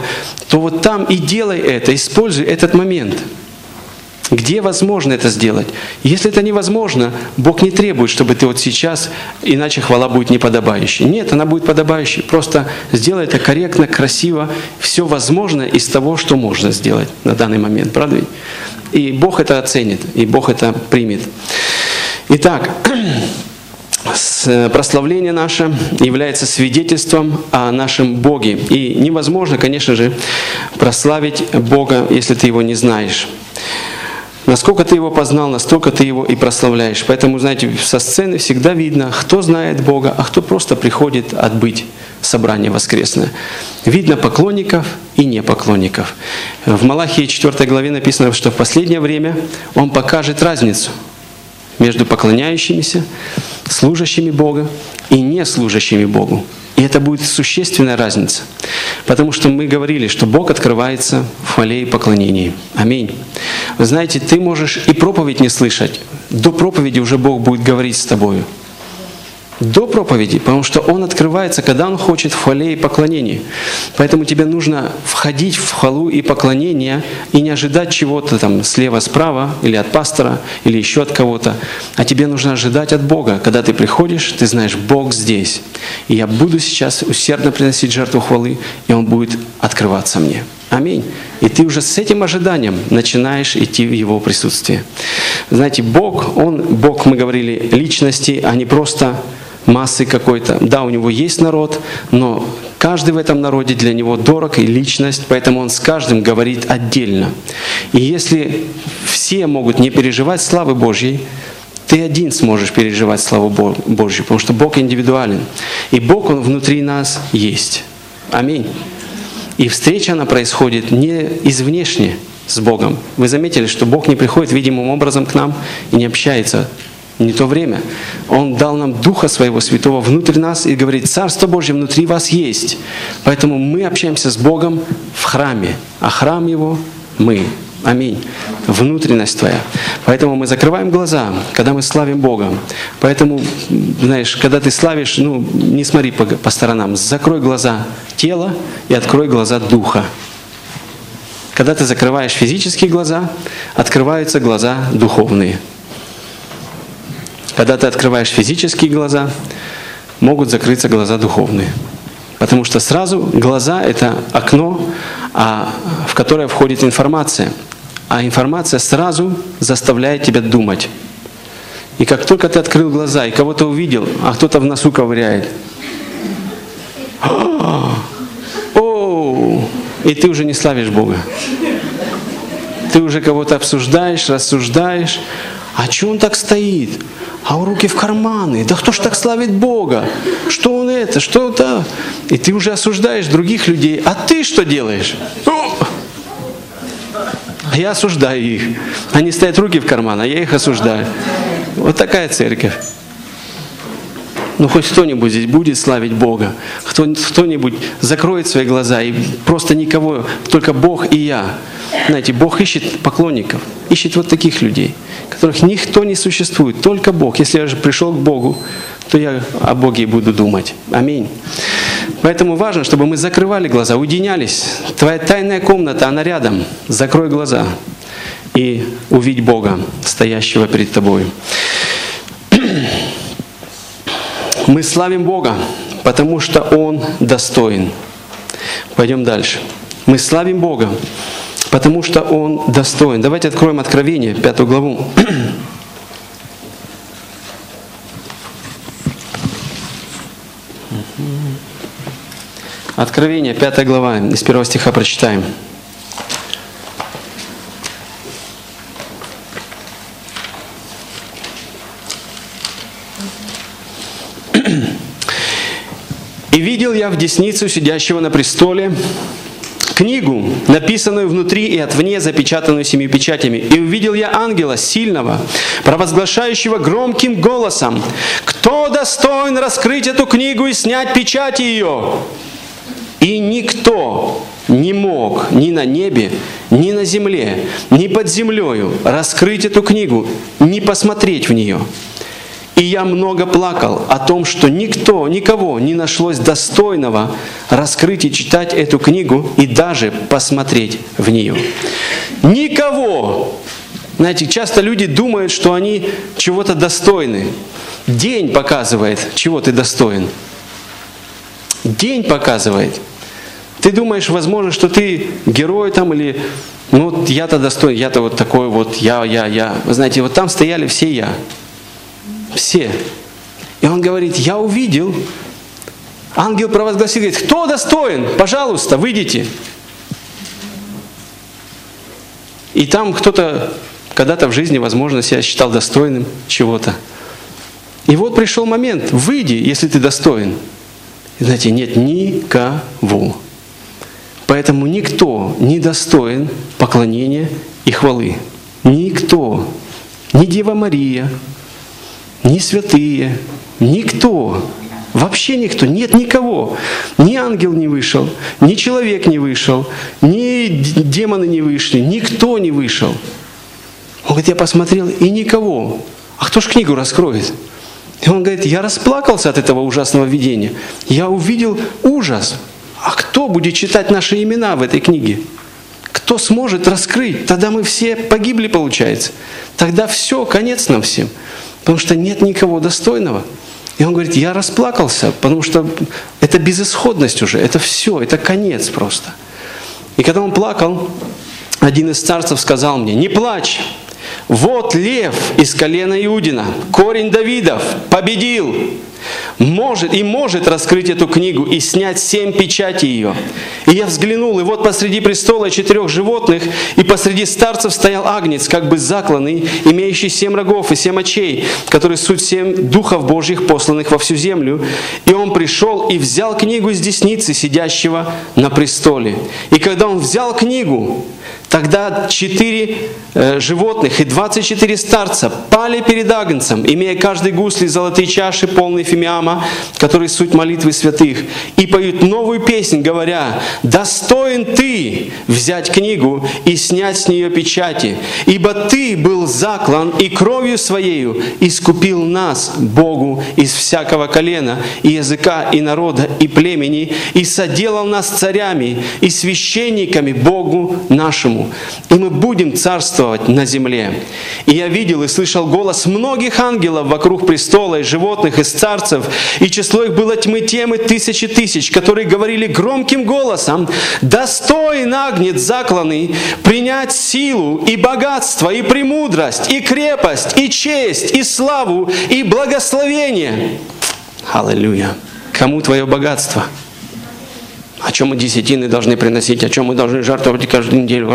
то вот там и делай это, используй этот момент – где возможно это сделать? Если это невозможно, Бог не требует, чтобы ты вот сейчас, иначе хвала будет неподобающей. Нет, она будет подобающей. Просто сделай это корректно, красиво. Все возможно из того, что можно сделать на данный момент. Правда ведь? И Бог это оценит, и Бог это примет. Итак, прославление наше является свидетельством о нашем Боге. И невозможно, конечно же, прославить Бога, если ты его не знаешь. Насколько ты его познал, настолько ты его и прославляешь. Поэтому, знаете, со сцены всегда видно, кто знает Бога, а кто просто приходит отбыть собрание воскресное. Видно поклонников и непоклонников. В Малахии 4 главе написано, что в последнее время Он покажет разницу между поклоняющимися, служащими Бога и не служащими Богу. И это будет существенная разница. Потому что мы говорили, что Бог открывается в хвале и поклонении. Аминь. Вы знаете, ты можешь и проповедь не слышать. До проповеди уже Бог будет говорить с тобою до проповеди, потому что Он открывается, когда Он хочет в хвале и поклонении. Поэтому тебе нужно входить в хвалу и поклонение и не ожидать чего-то там слева-справа или от пастора или еще от кого-то, а тебе нужно ожидать от Бога. Когда ты приходишь, ты знаешь, Бог здесь. И я буду сейчас усердно приносить жертву хвалы, и Он будет открываться мне. Аминь. И ты уже с этим ожиданием начинаешь идти в Его присутствие. Знаете, Бог, Он, Бог, мы говорили, личности, а не просто массы какой-то. Да, у него есть народ, но каждый в этом народе для него дорог и личность, поэтому он с каждым говорит отдельно. И если все могут не переживать славы Божьей, ты один сможешь переживать славу Божью, потому что Бог индивидуален. И Бог, Он внутри нас есть. Аминь. И встреча, она происходит не извнешне с Богом. Вы заметили, что Бог не приходит видимым образом к нам и не общается не то время. Он дал нам Духа Своего Святого внутрь нас и говорит, Царство Божье внутри вас есть. Поэтому мы общаемся с Богом в храме, а храм Его мы. Аминь. Внутренность твоя. Поэтому мы закрываем глаза, когда мы славим Бога. Поэтому, знаешь, когда ты славишь, ну, не смотри по, по сторонам. Закрой глаза тела и открой глаза духа. Когда ты закрываешь физические глаза, открываются глаза духовные. Когда ты открываешь физические глаза, могут закрыться глаза духовные. Потому что сразу глаза — это окно, а, в которое входит информация. А информация сразу заставляет тебя думать. И как только ты открыл глаза и кого-то увидел, а кто-то в носу ковыряет, и ты уже не славишь Бога. Ты уже кого-то обсуждаешь, рассуждаешь. А что он так стоит? А у руки в карманы. Да кто ж так славит Бога? Что он это? Что это? И ты уже осуждаешь других людей. А ты что делаешь? А я осуждаю их. Они стоят руки в карман, а я их осуждаю. Вот такая церковь. Ну хоть кто-нибудь здесь будет славить Бога, кто, кто-нибудь закроет свои глаза и просто никого, только Бог и я. Знаете, Бог ищет поклонников, ищет вот таких людей, которых никто не существует, только Бог. Если я же пришел к Богу, то я о Боге буду думать. Аминь. Поэтому важно, чтобы мы закрывали глаза, уединялись. Твоя тайная комната, она рядом. Закрой глаза и увидь Бога, стоящего перед тобой. Мы славим Бога, потому что Он достоин. Пойдем дальше. Мы славим Бога, потому что Он достоин. Давайте откроем Откровение, пятую главу. Откровение, пятая глава, из первого стиха прочитаем. «И видел я в десницу сидящего на престоле книгу, написанную внутри и отвне, запечатанную семью печатями. И увидел я ангела сильного, провозглашающего громким голосом, «Кто достоин раскрыть эту книгу и снять печати ее?» И никто не мог ни на небе, ни на земле, ни под землею раскрыть эту книгу, не посмотреть в нее. И я много плакал о том, что никто, никого не нашлось достойного раскрыть и читать эту книгу и даже посмотреть в нее. Никого! Знаете, часто люди думают, что они чего-то достойны. День показывает, чего ты достоин. День показывает. Ты думаешь, возможно, что ты герой там или ну я-то достоин, я-то вот такой вот, я, я, я. Вы знаете, вот там стояли все я. Все. И он говорит, я увидел. Ангел провозгласил, говорит, кто достоин? Пожалуйста, выйдите. И там кто-то когда-то в жизни, возможно, себя считал достойным чего-то. И вот пришел момент, выйди, если ты достоин. И знаете, нет никого. Поэтому никто не достоин поклонения и хвалы. Никто. Ни Дева Мария, ни святые, никто, вообще никто, нет никого. Ни ангел не вышел, ни человек не вышел, ни демоны не вышли, никто не вышел. Он говорит, я посмотрел, и никого. А кто ж книгу раскроет? И он говорит, я расплакался от этого ужасного видения. Я увидел ужас. А кто будет читать наши имена в этой книге? Кто сможет раскрыть? Тогда мы все погибли, получается. Тогда все, конец нам всем. Потому что нет никого достойного. И он говорит, я расплакался, потому что это безысходность уже, это все, это конец просто. И когда он плакал, один из царцев сказал мне, не плачь, вот лев из колена Иудина, корень Давидов, победил может и может раскрыть эту книгу и снять семь печатей ее. И я взглянул, и вот посреди престола четырех животных, и посреди старцев стоял агнец, как бы закланный, имеющий семь рогов и семь очей, который суть семь духов Божьих, посланных во всю землю. И он пришел и взял книгу из десницы, сидящего на престоле. И когда он взял книгу, Тогда четыре э, животных и 24 старца пали перед Агнцем, имея каждый гусли золотые чаши, полные фимиама, которые суть молитвы святых, и поют новую песнь, говоря, «Достоин ты взять книгу и снять с нее печати, ибо ты был заклан и кровью своею искупил нас, Богу, из всякого колена, и языка, и народа, и племени, и соделал нас царями и священниками Богу нашему, и мы будем царствовать на земле. И я видел и слышал голос многих ангелов вокруг престола, и животных, и старцев, и число их было тьмы темы тысячи тысяч, которые говорили громким голосом, «Достоин агнец закланный принять силу и богатство, и премудрость, и крепость, и честь, и славу, и благословение». Аллилуйя. Кому твое богатство? О чем мы десятины должны приносить, о чем мы должны жертвовать каждую неделю.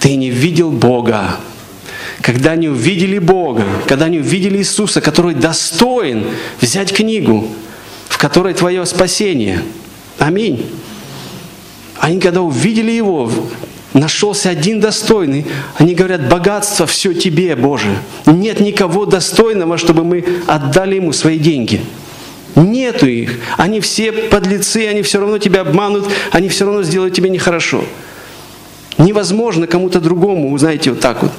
Ты не видел Бога. Когда они увидели Бога, когда они увидели Иисуса, который достоин взять книгу, в которой твое спасение. Аминь. Они когда увидели Его, нашелся один достойный. Они говорят, богатство все тебе, Боже. Нет никого достойного, чтобы мы отдали Ему свои деньги. Нету их. Они все подлецы, они все равно тебя обманут, они все равно сделают тебе нехорошо. Невозможно кому-то другому, знаете, вот так вот.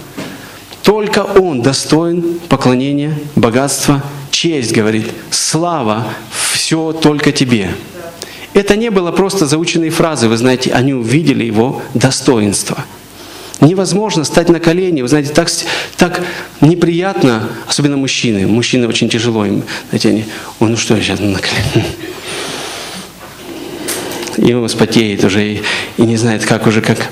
Только Он достоин поклонения, богатства, честь, говорит, слава, все только тебе. Это не было просто заученные фразы, вы знаете, они увидели его достоинство. Невозможно стать на колени, вы знаете, так, так неприятно, особенно мужчины. Мужчины очень тяжело им, знаете, они, Ой, ну что я сейчас на колени? И он вспотеет уже и, и не знает, как уже, как...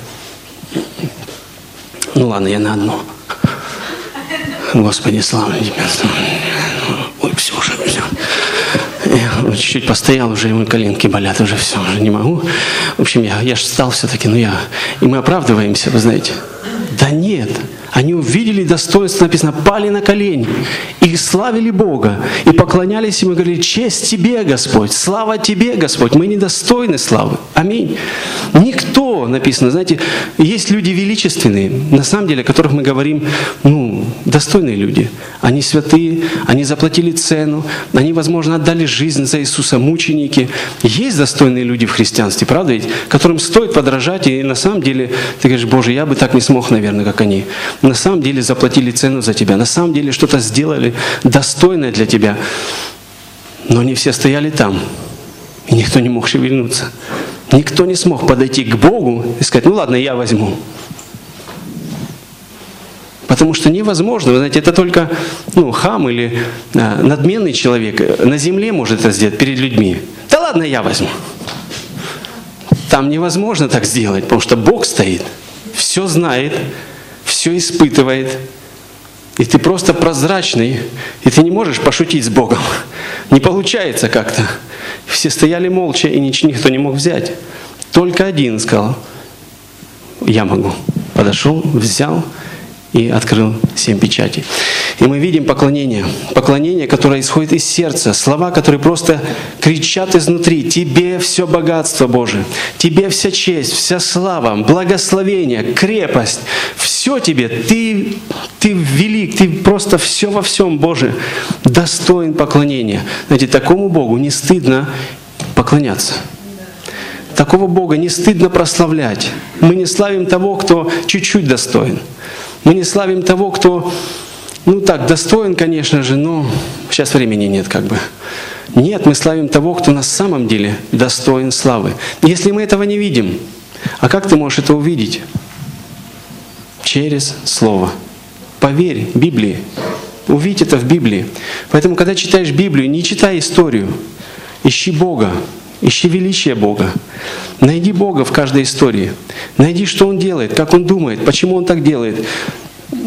Ну ладно, я на одно. Господи, слава Тебе. Ой, все уже, все. Чуть-чуть постоял, уже ему коленки болят, уже все, уже не могу. В общем, я, я же встал все-таки, но я... И мы оправдываемся, вы знаете. Да нет, они увидели достоинство, написано, пали на колени и славили Бога, и поклонялись Ему, и говорили, честь Тебе, Господь, слава Тебе, Господь, мы недостойны славы. Аминь. Никто, написано, знаете, есть люди величественные, на самом деле, о которых мы говорим, ну, достойные люди. Они святые, они заплатили цену, они, возможно, отдали жизнь за Иисуса, мученики. Есть достойные люди в христианстве, правда ведь, которым стоит подражать, и на самом деле ты говоришь, Боже, я бы так не смог, наверное, как они на самом деле заплатили цену за тебя, на самом деле что-то сделали достойное для тебя. Но они все стояли там, и никто не мог шевельнуться. Никто не смог подойти к Богу и сказать, ну ладно, я возьму. Потому что невозможно, вы знаете, это только ну, хам или а, надменный человек на земле может это сделать перед людьми. Да ладно, я возьму. Там невозможно так сделать, потому что Бог стоит, все знает, все испытывает. И ты просто прозрачный, и ты не можешь пошутить с Богом. Не получается как-то. Все стояли молча, и никто не мог взять. Только один сказал, я могу. Подошел, взял, и открыл семь печатей. И мы видим поклонение. Поклонение, которое исходит из сердца. Слова, которые просто кричат изнутри. Тебе все богатство Божие. Тебе вся честь, вся слава, благословение, крепость. Все тебе. Ты, ты велик. Ты просто все во всем, Боже, достоин поклонения. Знаете, такому Богу не стыдно поклоняться. Такого Бога не стыдно прославлять. Мы не славим того, кто чуть-чуть достоин. Мы не славим того, кто, ну так, достоин, конечно же, но сейчас времени нет как бы. Нет, мы славим того, кто на самом деле достоин славы. Если мы этого не видим, а как ты можешь это увидеть? Через Слово. Поверь Библии. Увидь это в Библии. Поэтому, когда читаешь Библию, не читай историю. Ищи Бога. Ищи величие Бога. Найди Бога в каждой истории. Найди, что Он делает, как Он думает, почему Он так делает,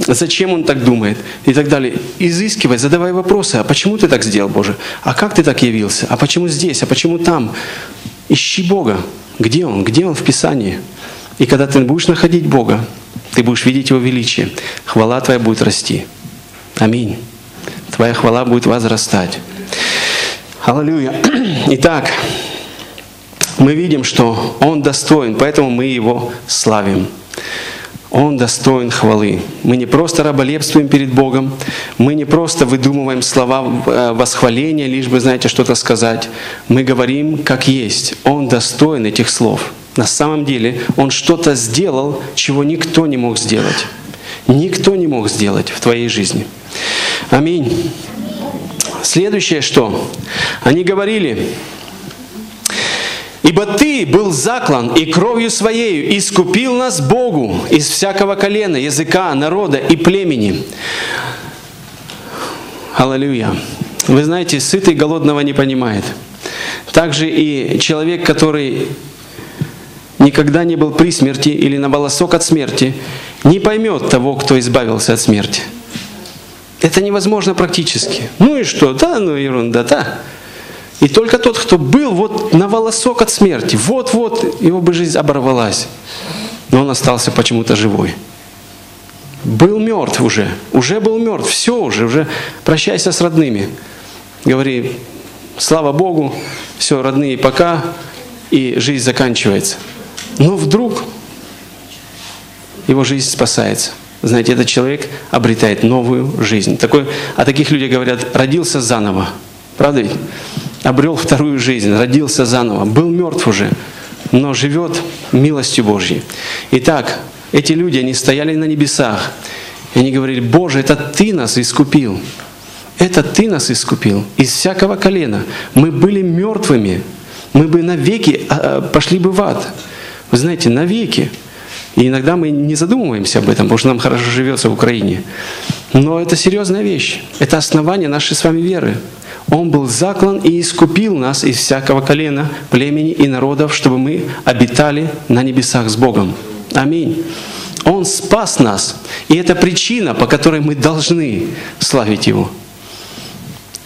зачем Он так думает и так далее. Изыскивай, задавай вопросы. А почему ты так сделал, Боже? А как ты так явился? А почему здесь? А почему там? Ищи Бога. Где Он? Где Он в Писании? И когда ты будешь находить Бога, ты будешь видеть Его величие. Хвала твоя будет расти. Аминь. Твоя хвала будет возрастать. Аллилуйя. Итак, мы видим, что Он достоин, поэтому мы Его славим. Он достоин хвалы. Мы не просто раболепствуем перед Богом, мы не просто выдумываем слова э, восхваления, лишь бы, знаете, что-то сказать. Мы говорим, как есть. Он достоин этих слов. На самом деле Он что-то сделал, чего никто не мог сделать. Никто не мог сделать в твоей жизни. Аминь. Следующее что? Они говорили, Ибо Ты был заклан и кровью Своею искупил нас Богу из всякого колена, языка, народа и племени. Аллилуйя. Вы знаете, сытый голодного не понимает. Также и человек, который никогда не был при смерти или на волосок от смерти, не поймет того, кто избавился от смерти. Это невозможно практически. Ну и что? Да, ну ерунда, да. И только тот, кто был вот на волосок от смерти, вот-вот его бы жизнь оборвалась, но он остался почему-то живой. Был мертв уже, уже был мертв, все уже, уже прощайся с родными. Говори, слава Богу, все, родные, пока, и жизнь заканчивается. Но вдруг его жизнь спасается. Знаете, этот человек обретает новую жизнь. Такой, а таких людей говорят, родился заново. Правда ведь? Обрел вторую жизнь, родился заново, был мертв уже, но живет милостью Божьей. Итак, эти люди, они стояли на небесах, и они говорили, Боже, это Ты нас искупил. Это Ты нас искупил из всякого колена. Мы были мертвыми. Мы бы навеки а, а, пошли бы в ад. Вы знаете, навеки. И иногда мы не задумываемся об этом, потому что нам хорошо живется в Украине. Но это серьезная вещь. Это основание нашей с вами веры. Он был заклан и искупил нас из всякого колена, племени и народов, чтобы мы обитали на небесах с Богом. Аминь. Он спас нас. И это причина, по которой мы должны славить Его.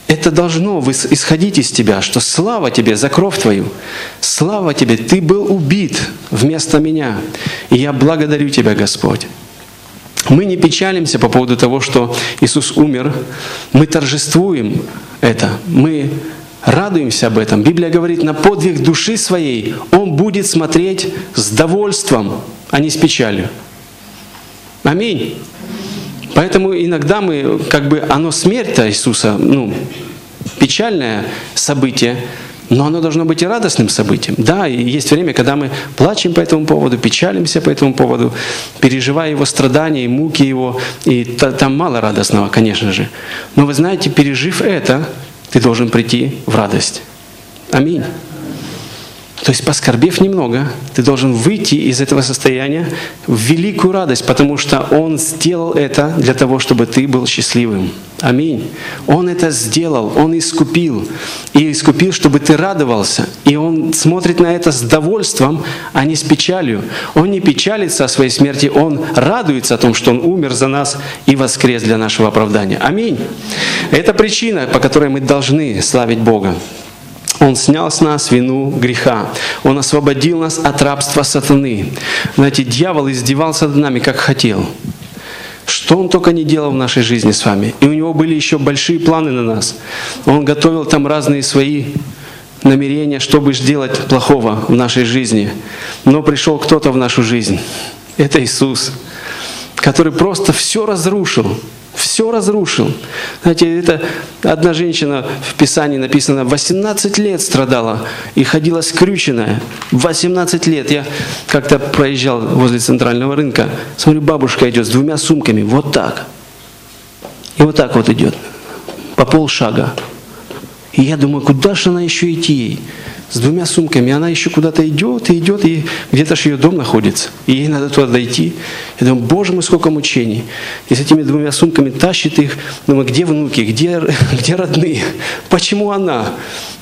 Это должно исходить из тебя, что слава тебе за кровь твою. Слава тебе, ты был убит вместо меня. И я благодарю тебя, Господь. Мы не печалимся по поводу того, что Иисус умер. Мы торжествуем это. Мы радуемся об этом. Библия говорит, на подвиг души своей Он будет смотреть с довольством, а не с печалью. Аминь. Поэтому иногда мы, как бы, оно смерть-то Иисуса, ну, печальное событие, но оно должно быть и радостным событием. Да, и есть время, когда мы плачем по этому поводу, печалимся по этому поводу, переживая его страдания и муки его. И там мало радостного, конечно же. Но вы знаете, пережив это, ты должен прийти в радость. Аминь. То есть, поскорбев немного, ты должен выйти из этого состояния в великую радость, потому что Он сделал это для того, чтобы ты был счастливым. Аминь. Он это сделал, Он искупил. И искупил, чтобы ты радовался. И Он смотрит на это с довольством, а не с печалью. Он не печалится о своей смерти, Он радуется о том, что Он умер за нас и воскрес для нашего оправдания. Аминь. Это причина, по которой мы должны славить Бога. Он снял с нас вину греха. Он освободил нас от рабства сатаны. Знаете, дьявол издевался над нами, как хотел. Что он только не делал в нашей жизни с вами. И у него были еще большие планы на нас. Он готовил там разные свои намерения, чтобы сделать плохого в нашей жизни. Но пришел кто-то в нашу жизнь. Это Иисус, который просто все разрушил все разрушил. Знаете, это одна женщина в Писании написано, 18 лет страдала и ходила скрюченная. 18 лет. Я как-то проезжал возле центрального рынка, смотрю, бабушка идет с двумя сумками, вот так. И вот так вот идет, по полшага. И я думаю, куда же она еще идти ей? С двумя сумками, она еще куда-то идет и идет, и где-то же ее дом находится, и ей надо туда дойти. Я думаю, Боже мой, сколько мучений. И с этими двумя сумками тащит их, думаю, где внуки, где, где родные, почему она?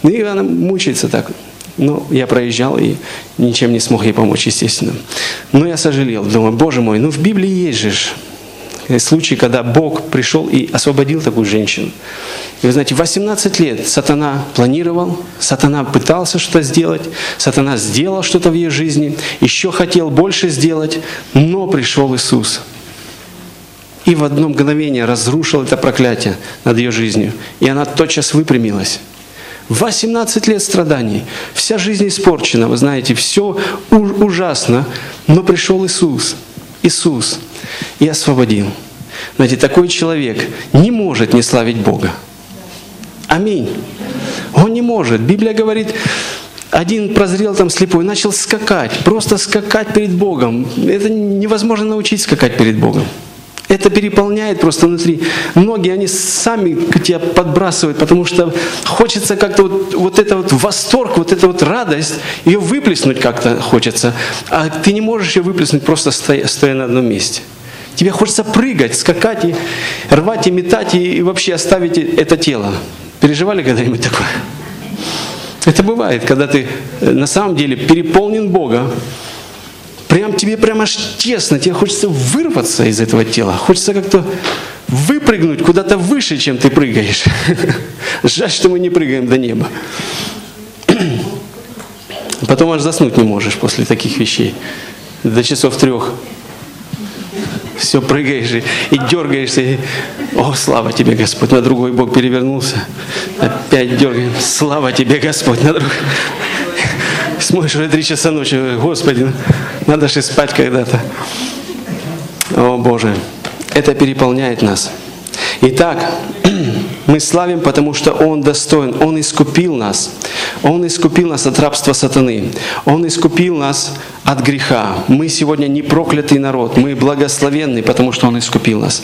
Ну и она мучается так. Ну, я проезжал и ничем не смог ей помочь, естественно. Но я сожалел, думаю, Боже мой, ну в Библии есть же случай, когда Бог пришел и освободил такую женщину. И вы знаете, 18 лет сатана планировал, сатана пытался что-то сделать, сатана сделал что-то в ее жизни, еще хотел больше сделать, но пришел Иисус. И в одно мгновение разрушил это проклятие над ее жизнью. И она тотчас выпрямилась. 18 лет страданий, вся жизнь испорчена, вы знаете, все ужасно, но пришел Иисус, Иисус, и освободил. Знаете, такой человек не может не славить Бога. Аминь. Он не может. Библия говорит, один прозрел там слепой, начал скакать, просто скакать перед Богом. Это невозможно научить скакать перед Богом. Это переполняет просто внутри. Многие, они сами тебя подбрасывают, потому что хочется как-то вот, вот это вот восторг, вот эта вот радость, ее выплеснуть как-то хочется. А ты не можешь ее выплеснуть просто стоя, стоя на одном месте. Тебе хочется прыгать, скакать, и рвать и метать, и, и вообще оставить это тело. Переживали когда-нибудь такое? Это бывает, когда ты э, на самом деле переполнен Бога, прям тебе прям аж тесно, тебе хочется вырваться из этого тела, хочется как-то выпрыгнуть куда-то выше, чем ты прыгаешь. Жаль, что мы не прыгаем до неба. Потом аж заснуть не можешь после таких вещей. До часов трех. Все прыгаешь и, и дергаешься. И, о, слава тебе, Господь. На другой бок перевернулся. Опять дергаем. Слава тебе, Господь. На другой. Смотришь, уже три часа ночи. Господи, надо же спать когда-то. О Боже, это переполняет нас. Итак, мы славим, потому что Он достоин, Он искупил нас. Он искупил нас от рабства сатаны. Он искупил нас от греха. Мы сегодня не проклятый народ, мы благословенный, потому что Он искупил нас.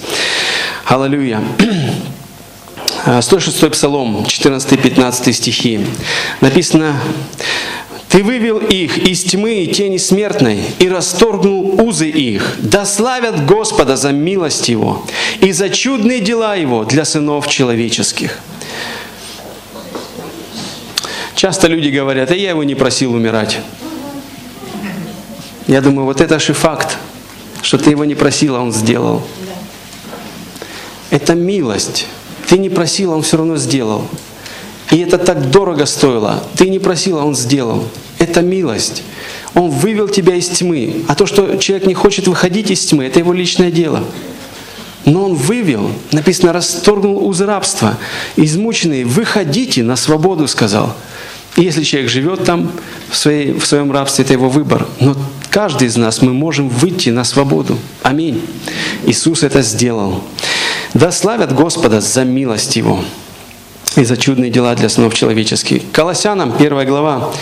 Аллилуйя. 106 Псалом, 14-15 стихи. Написано, ты вывел их из тьмы и тени смертной и расторгнул узы их. Да славят Господа за милость Его и за чудные дела Его для сынов человеческих. Часто люди говорят, а я его не просил умирать. Я думаю, вот это же факт, что ты его не просил, а он сделал. Это милость. Ты не просил, а он все равно сделал. И это так дорого стоило. Ты не просил, а он сделал. Это милость. Он вывел тебя из тьмы. А то, что человек не хочет выходить из тьмы, это его личное дело. Но он вывел, написано, расторгнул узы рабства. Измученные, выходите на свободу, сказал. И если человек живет там в, своей, в своем рабстве, это его выбор. Но каждый из нас, мы можем выйти на свободу. Аминь. Иисус это сделал. Да славят Господа за милость Его и за чудные дела для сынов человеческих. Колоссянам, 1 глава,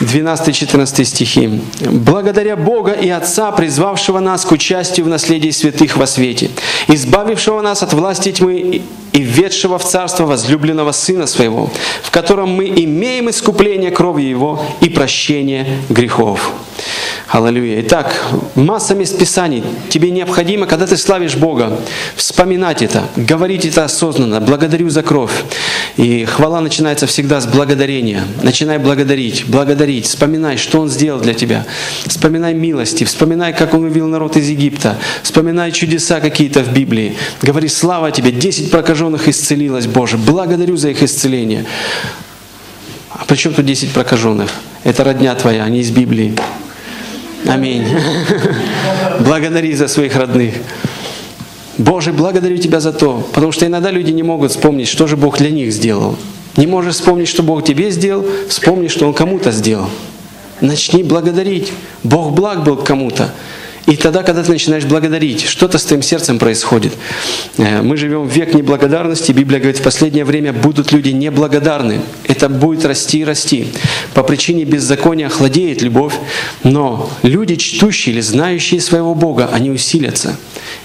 12-14 стихи. «Благодаря Бога и Отца, призвавшего нас к участию в наследии святых во свете, избавившего нас от власти тьмы и введшего в царство возлюбленного Сына Своего, в котором мы имеем искупление крови Его и прощение грехов». Аллилуйя. Итак, масса мест Писаний. Тебе необходимо, когда ты славишь Бога, вспоминать это, говорить это осознанно. Благодарю за кровь. И хвала начинается всегда с благодарения. Начинай благодарить, благодарить. Вспоминай, что Он сделал для тебя. Вспоминай милости, вспоминай, как Он вывел народ из Египта. Вспоминай чудеса какие-то в Библии. Говори, слава тебе, 10 прокаженных исцелилось, Боже. Благодарю за их исцеление. А при чем тут 10 прокаженных? Это родня твоя, они из Библии. Аминь. Благодари за своих родных. Боже, благодарю Тебя за то, потому что иногда люди не могут вспомнить, что же Бог для них сделал. Не можешь вспомнить, что Бог тебе сделал, вспомни, что Он кому-то сделал. Начни благодарить. Бог благ был кому-то. И тогда, когда ты начинаешь благодарить, что-то с твоим сердцем происходит. Э, мы живем в век неблагодарности. Библия говорит, в последнее время будут люди неблагодарны. Это будет расти и расти. По причине беззакония охладеет любовь, но люди, чтущие или знающие своего Бога, они усилятся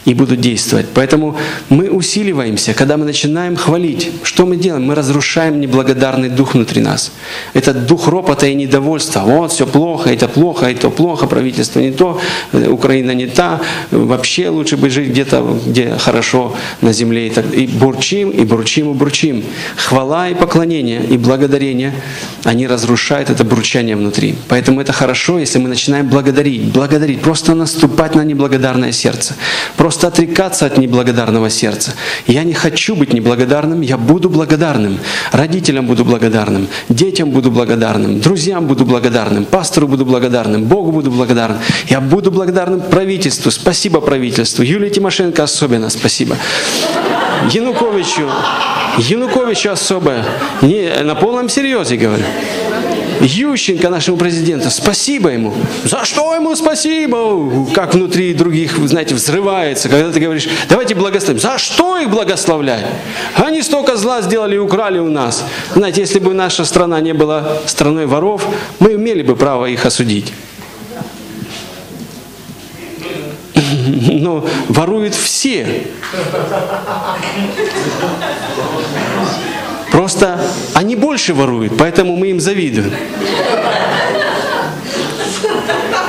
и будут действовать. Поэтому мы усиливаемся, когда мы начинаем хвалить. Что мы делаем? Мы разрушаем неблагодарный дух внутри нас. Это дух ропота и недовольства. Вот, все плохо, это плохо, это плохо, правительство не то, Украина не та, вообще лучше бы жить где-то, где хорошо на земле. И, так, и бурчим, и бурчим, и бурчим. Хвала и поклонение, и благодарение, они разрушают это бурчание внутри. Поэтому это хорошо, если мы начинаем благодарить, благодарить, просто наступать на неблагодарное сердце. Просто отрекаться от неблагодарного сердца. Я не хочу быть неблагодарным, я буду благодарным. Родителям буду благодарным, детям буду благодарным, друзьям буду благодарным, пастору буду благодарным, Богу буду благодарным. Я буду благодарным правительству. Спасибо правительству. Юлия Тимошенко особенно спасибо. Януковичу, Януковичу особое. Не, на полном серьезе говорю. Ющенко нашему президенту, спасибо ему. За что ему спасибо? Как внутри других, знаете, взрывается, когда ты говоришь, давайте благословим. За что их благословлять? Они столько зла сделали и украли у нас. Знаете, если бы наша страна не была страной воров, мы имели бы право их осудить. Но воруют все. Просто они больше воруют, поэтому мы им завидуем.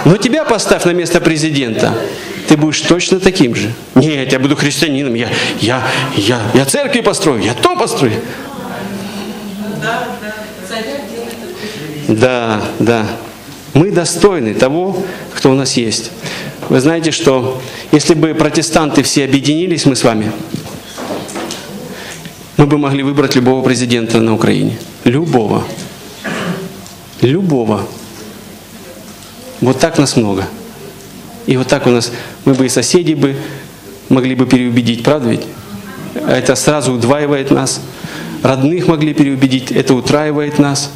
Но тебя поставь на место президента, ты будешь точно таким же. Нет, я буду христианином, я, я, я, я церкви построю, я то построю. Да, да. Мы достойны того, кто у нас есть. Вы знаете, что если бы протестанты все объединились, мы с вами, мы бы могли выбрать любого президента на Украине. Любого. Любого. Вот так нас много. И вот так у нас, мы бы и соседей бы могли бы переубедить, правда ведь? Это сразу удваивает нас. Родных могли переубедить, это утраивает нас.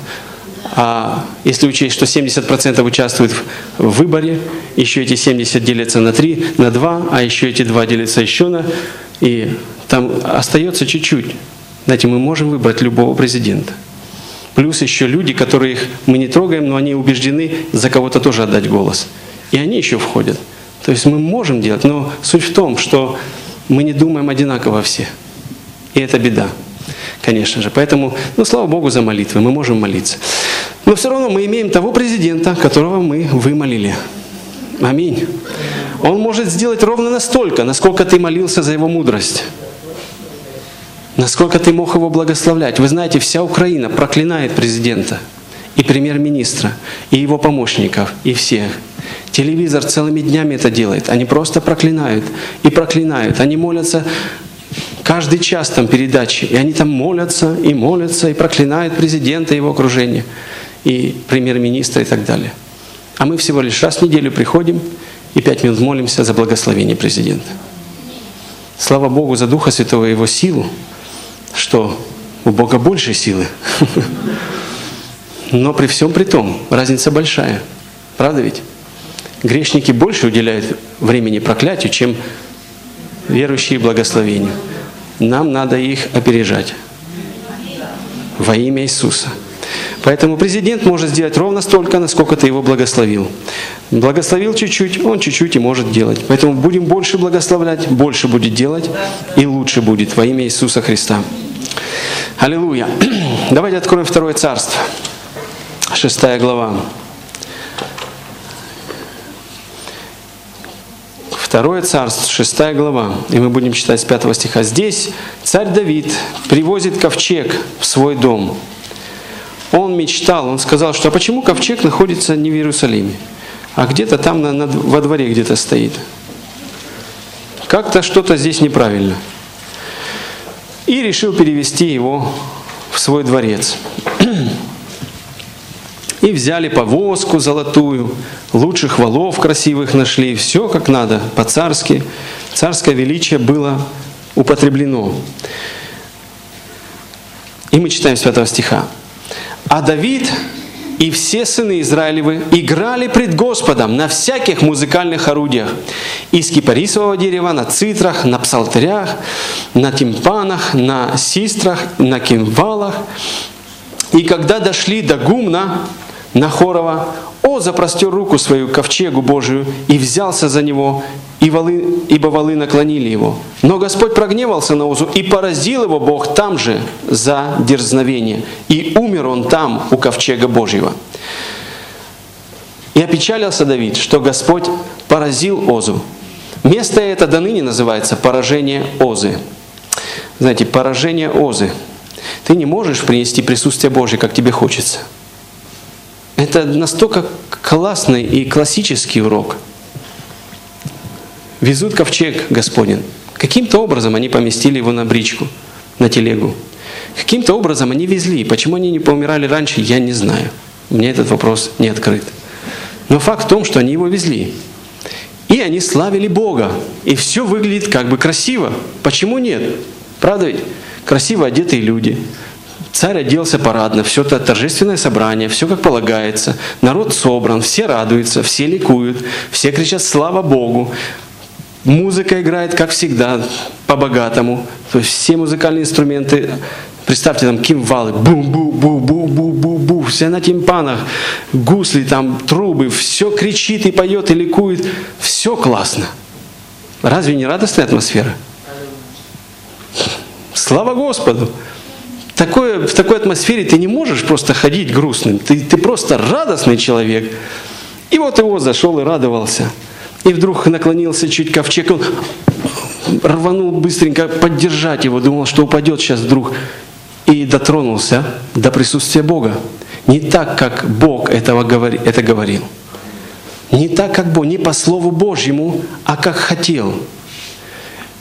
А если учесть, что 70% участвуют в выборе, еще эти 70 делятся на 3, на 2, а еще эти 2 делятся еще на... И там остается чуть-чуть. Знаете, мы можем выбрать любого президента. Плюс еще люди, которых мы не трогаем, но они убеждены за кого-то тоже отдать голос. И они еще входят. То есть мы можем делать, но суть в том, что мы не думаем одинаково все. И это беда, конечно же. Поэтому, ну, слава Богу за молитвы, мы можем молиться. Но все равно мы имеем того президента, которого мы вымолили. Аминь. Он может сделать ровно настолько, насколько ты молился за его мудрость. Насколько ты мог его благословлять? Вы знаете, вся Украина проклинает президента и премьер-министра, и его помощников, и всех. Телевизор целыми днями это делает. Они просто проклинают и проклинают. Они молятся каждый час там передачи. И они там молятся и молятся и проклинают президента и его окружение, и премьер-министра и так далее. А мы всего лишь раз в неделю приходим и пять минут молимся за благословение президента. Слава Богу за Духа Святого и Его силу, что у Бога больше силы. Но при всем при том, разница большая. Правда ведь? Грешники больше уделяют времени проклятию, чем верующие благословению. Нам надо их опережать. Во имя Иисуса. Поэтому президент может сделать ровно столько, насколько ты его благословил. Благословил чуть-чуть, он чуть-чуть и может делать. Поэтому будем больше благословлять, больше будет делать и лучше будет во имя Иисуса Христа. Аллилуйя. Давайте откроем второе царство. Шестая глава. Второе царство, шестая глава. И мы будем читать с пятого стиха. Здесь царь Давид привозит ковчег в свой дом. Он мечтал, он сказал, что а почему ковчег находится не в Иерусалиме, а где-то там на, на, во дворе где-то стоит. Как-то что-то здесь неправильно и решил перевести его в свой дворец. И взяли повозку золотую, лучших валов красивых нашли, все как надо, по-царски. Царское величие было употреблено. И мы читаем с 5 стиха. А Давид и все сыны Израилевы играли пред Господом на всяких музыкальных орудиях. Из кипарисового дерева, на цитрах, на псалтырях, на тимпанах, на систрах, на кимвалах. И когда дошли до гумна, на Хорова, О запростер руку свою ковчегу Божию и взялся за него, и валы, ибо валы наклонили его. Но Господь прогневался на Озу, и поразил его Бог там же за дерзновение. И умер он там, у ковчега Божьего. И опечалился Давид, что Господь поразил Озу. Место это до ныне называется поражение Озы. Знаете, поражение Озы. Ты не можешь принести присутствие Божье, как тебе хочется – это настолько классный и классический урок. Везут ковчег Господень. Каким-то образом они поместили его на бричку, на телегу. Каким-то образом они везли. Почему они не поумирали раньше, я не знаю. Мне этот вопрос не открыт. Но факт в том, что они его везли. И они славили Бога. И все выглядит как бы красиво. Почему нет? Правда ведь? Красиво одетые люди. Царь оделся парадно, все это торжественное собрание, все как полагается. Народ собран, все радуются, все ликуют, все кричат «Слава Богу!». Музыка играет, как всегда, по-богатому. То есть все музыкальные инструменты, представьте, там кимвалы, бу-бу-бу-бу-бу-бу-бу, все на тимпанах, гусли, там трубы, все кричит и поет и ликует, все классно. Разве не радостная атмосфера? Слава Господу! Такое, в такой атмосфере ты не можешь просто ходить грустным. Ты, ты просто радостный человек. И вот его зашел и радовался. И вдруг наклонился чуть ковчег, он рванул быстренько поддержать его, думал, что упадет сейчас вдруг. И дотронулся до присутствия Бога. Не так, как Бог этого говори, это говорил. Не так, как Бог, не по Слову Божьему, а как хотел.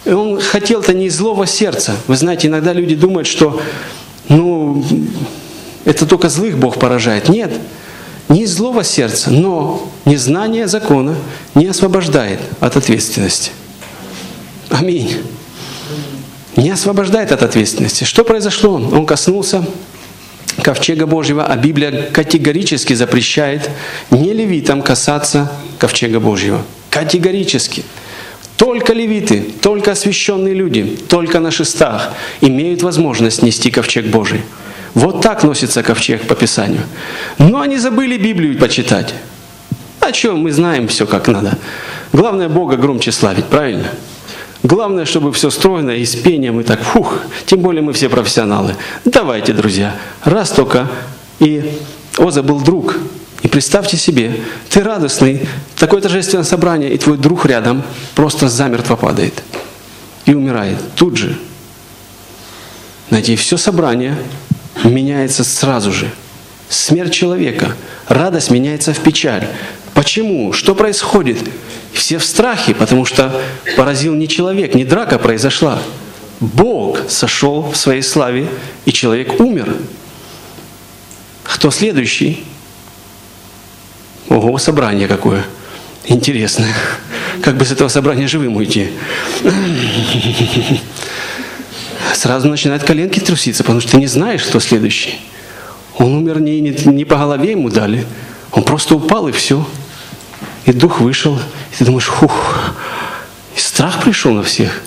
И он хотел-то не из злого сердца. Вы знаете, иногда люди думают, что ну, это только злых Бог поражает. Нет, не из злого сердца, но незнание закона не освобождает от ответственности. Аминь. Не освобождает от ответственности. Что произошло? Он коснулся ковчега Божьего, а Библия категорически запрещает не левитам касаться ковчега Божьего. Категорически. Только левиты, только освященные люди, только на шестах имеют возможность нести ковчег Божий. Вот так носится ковчег по Писанию. Но они забыли Библию почитать. А что, мы знаем все как надо. Главное Бога громче славить, правильно? Главное, чтобы все стройно и с пением, и так, фух, тем более мы все профессионалы. Давайте, друзья, раз только. И Оза был друг, и представьте себе, ты радостный, такое торжественное собрание, и твой друг рядом просто замертво падает и умирает тут же. Знаете, и все собрание меняется сразу же. Смерть человека, радость меняется в печаль. Почему? Что происходит? Все в страхе, потому что поразил не человек, не драка произошла. Бог сошел в своей славе, и человек умер. Кто следующий? Ого, собрание какое. Интересное. Как бы с этого собрания живым уйти? Сразу начинают коленки труситься, потому что ты не знаешь, кто следующий. Он умер не, не, не по голове ему дали. Он просто упал и все. И дух вышел. И ты думаешь, хух. И страх пришел на всех.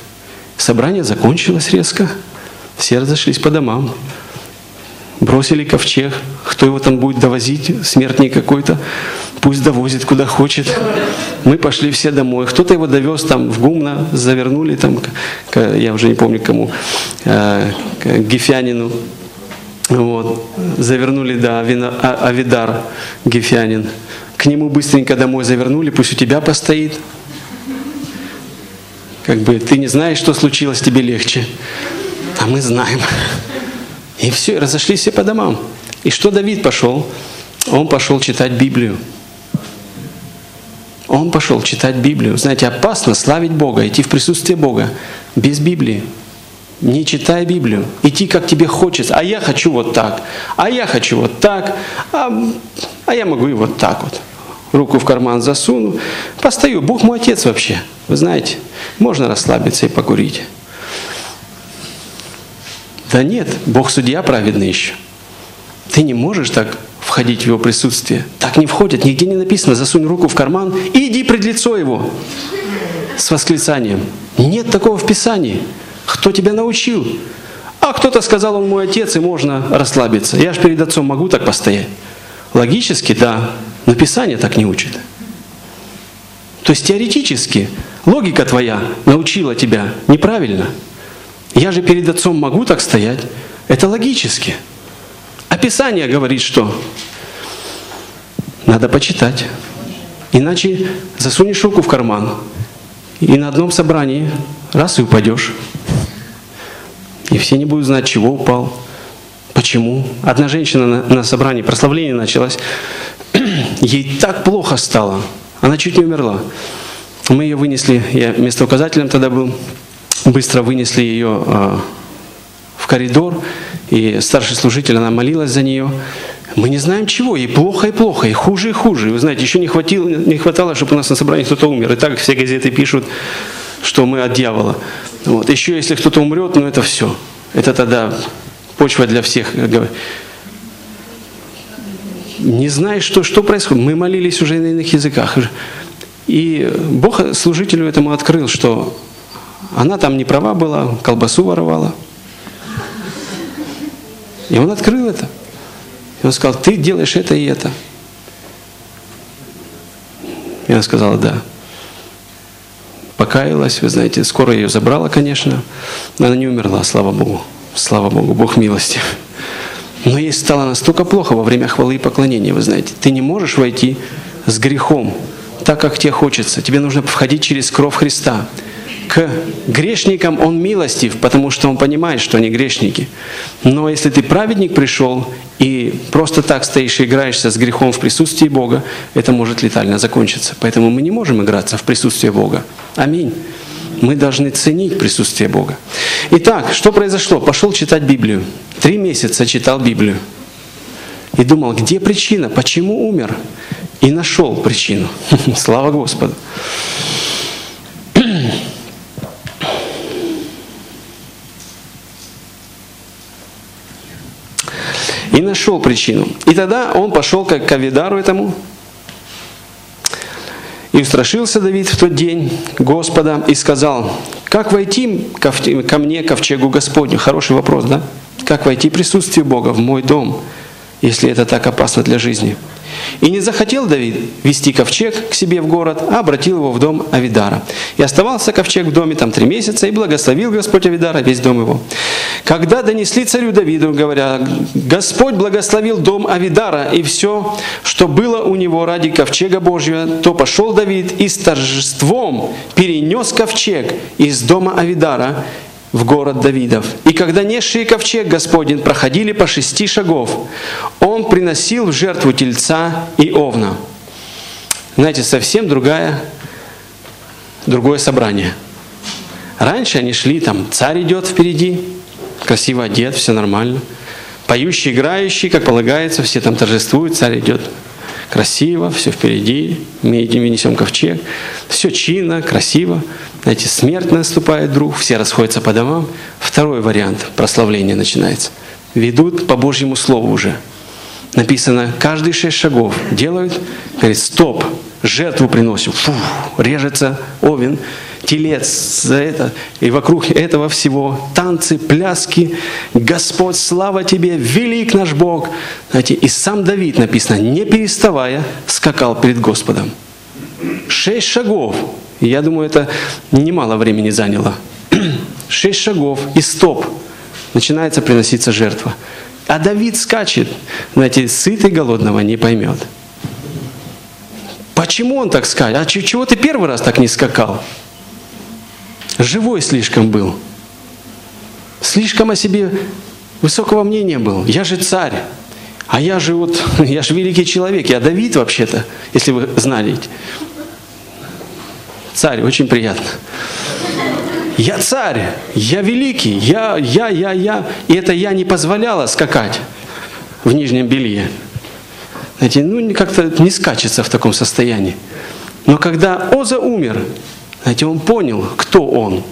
Собрание закончилось резко. Все разошлись по домам. Бросили ковчег. Кто его там будет довозить? Смертник какой-то. Пусть довозит куда хочет. Мы пошли все домой. Кто-то его довез там в Гумна, завернули там, я уже не помню кому, э, к Гефянину. Вот. Завернули, да, а, Авидар Гефянин. К нему быстренько домой завернули, пусть у тебя постоит. Как бы ты не знаешь, что случилось, тебе легче. А мы знаем. И все, разошлись все по домам. И что Давид пошел? Он пошел читать Библию. Он пошел читать Библию. Знаете, опасно славить Бога, идти в присутствие Бога без Библии. Не читая Библию, идти как тебе хочется. А я хочу вот так, а я хочу вот так, а, а я могу и вот так вот. Руку в карман засуну, постою. Бог мой отец вообще. Вы знаете, можно расслабиться и покурить. Да нет, Бог судья праведный еще. Ты не можешь так входить в его присутствие. Так не входят, нигде не написано, засунь руку в карман и иди пред лицо его с восклицанием. Нет такого в Писании. Кто тебя научил? А кто-то сказал, он мой отец, и можно расслабиться. Я же перед отцом могу так постоять. Логически, да, но Писание так не учит. То есть теоретически логика твоя научила тебя неправильно. Я же перед отцом могу так стоять. Это логически. Описание говорит, что надо почитать. Иначе засунешь руку в карман, и на одном собрании раз и упадешь. И все не будут знать, чего упал, почему. Одна женщина на, на собрании, прославление началось, ей так плохо стало, она чуть не умерла. Мы ее вынесли, я местоуказателем тогда был, быстро вынесли ее э, в коридор, и старший служитель, она молилась за нее. Мы не знаем чего, и плохо, и плохо, и хуже, и хуже. вы знаете, еще не хватило, не хватало, чтобы у нас на собрании кто-то умер. И так все газеты пишут, что мы от дьявола. Вот. Еще если кто-то умрет, ну это все. Это тогда почва для всех. Не знаешь, что, что происходит. Мы молились уже на иных языках. И Бог служителю этому открыл, что она там не права была, колбасу воровала. И он открыл это. И он сказал, ты делаешь это и это. И она сказала, да. Покаялась, вы знаете, скоро ее забрала, конечно, но она не умерла, слава Богу. Слава Богу, Бог милости. Но ей стало настолько плохо во время хвалы и поклонения, вы знаете. Ты не можешь войти с грехом, так, как тебе хочется. Тебе нужно входить через кровь Христа. К грешникам Он милостив, потому что Он понимает, что они грешники. Но если ты праведник пришел и просто так стоишь и играешься с грехом в присутствии Бога, это может летально закончиться. Поэтому мы не можем играться в присутствии Бога. Аминь. Мы должны ценить присутствие Бога. Итак, что произошло? Пошел читать Библию. Три месяца читал Библию. И думал, где причина, почему умер? И нашел причину. Слава Господу. И нашел причину. И тогда он пошел к Авидару этому, и устрашился Давид в тот день Господа и сказал, как войти ко мне, ковчегу Господню? Хороший вопрос, да? Как войти в присутствие Бога в мой дом, если это так опасно для жизни? И не захотел Давид вести ковчег к себе в город, а обратил его в дом Авидара. И оставался ковчег в доме там три месяца, и благословил Господь Авидара весь дом его. Когда донесли царю Давиду, говоря, Господь благословил дом Авидара и все, что было у него ради ковчега Божьего, то пошел Давид и с торжеством перенес ковчег из дома Авидара в город Давидов. И когда несшие ковчег Господень проходили по шести шагов, он приносил в жертву тельца и овна. Знаете, совсем другая, другое собрание. Раньше они шли, там царь идет впереди, красиво одет, все нормально. Поющий, играющий, как полагается, все там торжествуют, царь идет красиво, все впереди, мы едем, несем ковчег, все чинно, красиво. Знаете, смерть наступает вдруг, все расходятся по домам. Второй вариант прославления начинается. Ведут по Божьему Слову уже. Написано, каждые шесть шагов делают, говорит, стоп, жертву приносим, фу, режется овен, телец за это, и вокруг этого всего танцы, пляски, Господь, слава Тебе, велик наш Бог. Знаете, и сам Давид написано, не переставая, скакал перед Господом. Шесть шагов я думаю, это немало времени заняло. Шесть шагов и стоп. Начинается приноситься жертва. А Давид скачет. Знаете, сытый голодного не поймет. Почему он так скачет? А чего ты первый раз так не скакал? Живой слишком был. Слишком о себе высокого мнения был. Я же царь. А я же вот, я же великий человек. Я Давид вообще-то, если вы знаете. Царь, очень приятно. Я царь, я великий, я, я, я, я. И это я не позволяла скакать в нижнем белье. Знаете, ну как-то не скачется в таком состоянии. Но когда Оза умер, знаете, он понял, кто он.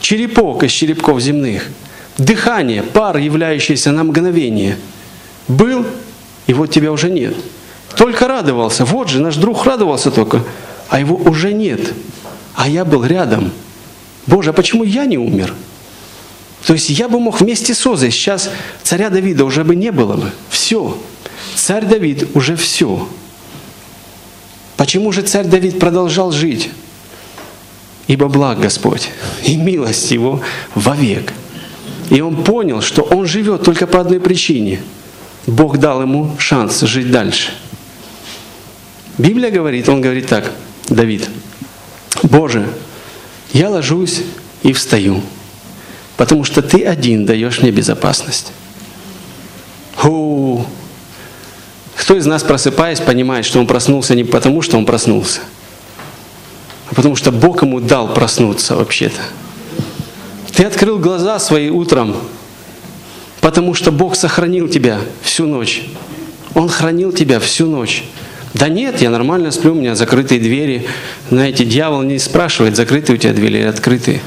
Черепок из черепков земных. Дыхание, пар, являющийся на мгновение. Был, и вот тебя уже нет. Только радовался. Вот же, наш друг радовался только, а его уже нет а я был рядом. Боже, а почему я не умер? То есть я бы мог вместе с Озой, сейчас царя Давида уже бы не было бы. Все. Царь Давид уже все. Почему же царь Давид продолжал жить? Ибо благ Господь, и милость Его вовек. И он понял, что он живет только по одной причине. Бог дал ему шанс жить дальше. Библия говорит, он говорит так, Давид – Боже, я ложусь и встаю, потому что Ты один даешь мне безопасность. О, кто из нас, просыпаясь, понимает, что он проснулся не потому, что он проснулся, потому что Бог ему дал проснуться вообще-то. Ты открыл глаза свои утром, потому что Бог сохранил тебя всю ночь. Он хранил тебя всю ночь. Да нет, я нормально сплю, у меня закрытые двери. Знаете, дьявол не спрашивает, закрытые у тебя двери или открытые.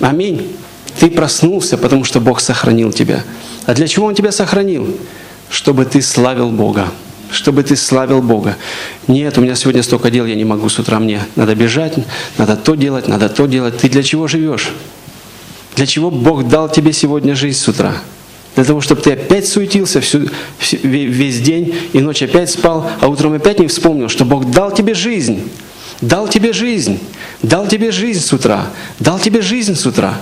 Аминь. Ты проснулся, потому что Бог сохранил тебя. А для чего Он тебя сохранил? Чтобы ты славил Бога. Чтобы ты славил Бога. Нет, у меня сегодня столько дел, я не могу с утра, мне надо бежать, надо то делать, надо то делать. Ты для чего живешь? Для чего Бог дал тебе сегодня жизнь с утра? Для того, чтобы ты опять суетился всю, весь день и ночь опять спал, а утром опять не вспомнил, что Бог дал тебе жизнь. Дал тебе жизнь. Дал тебе жизнь с утра. Дал тебе жизнь с утра.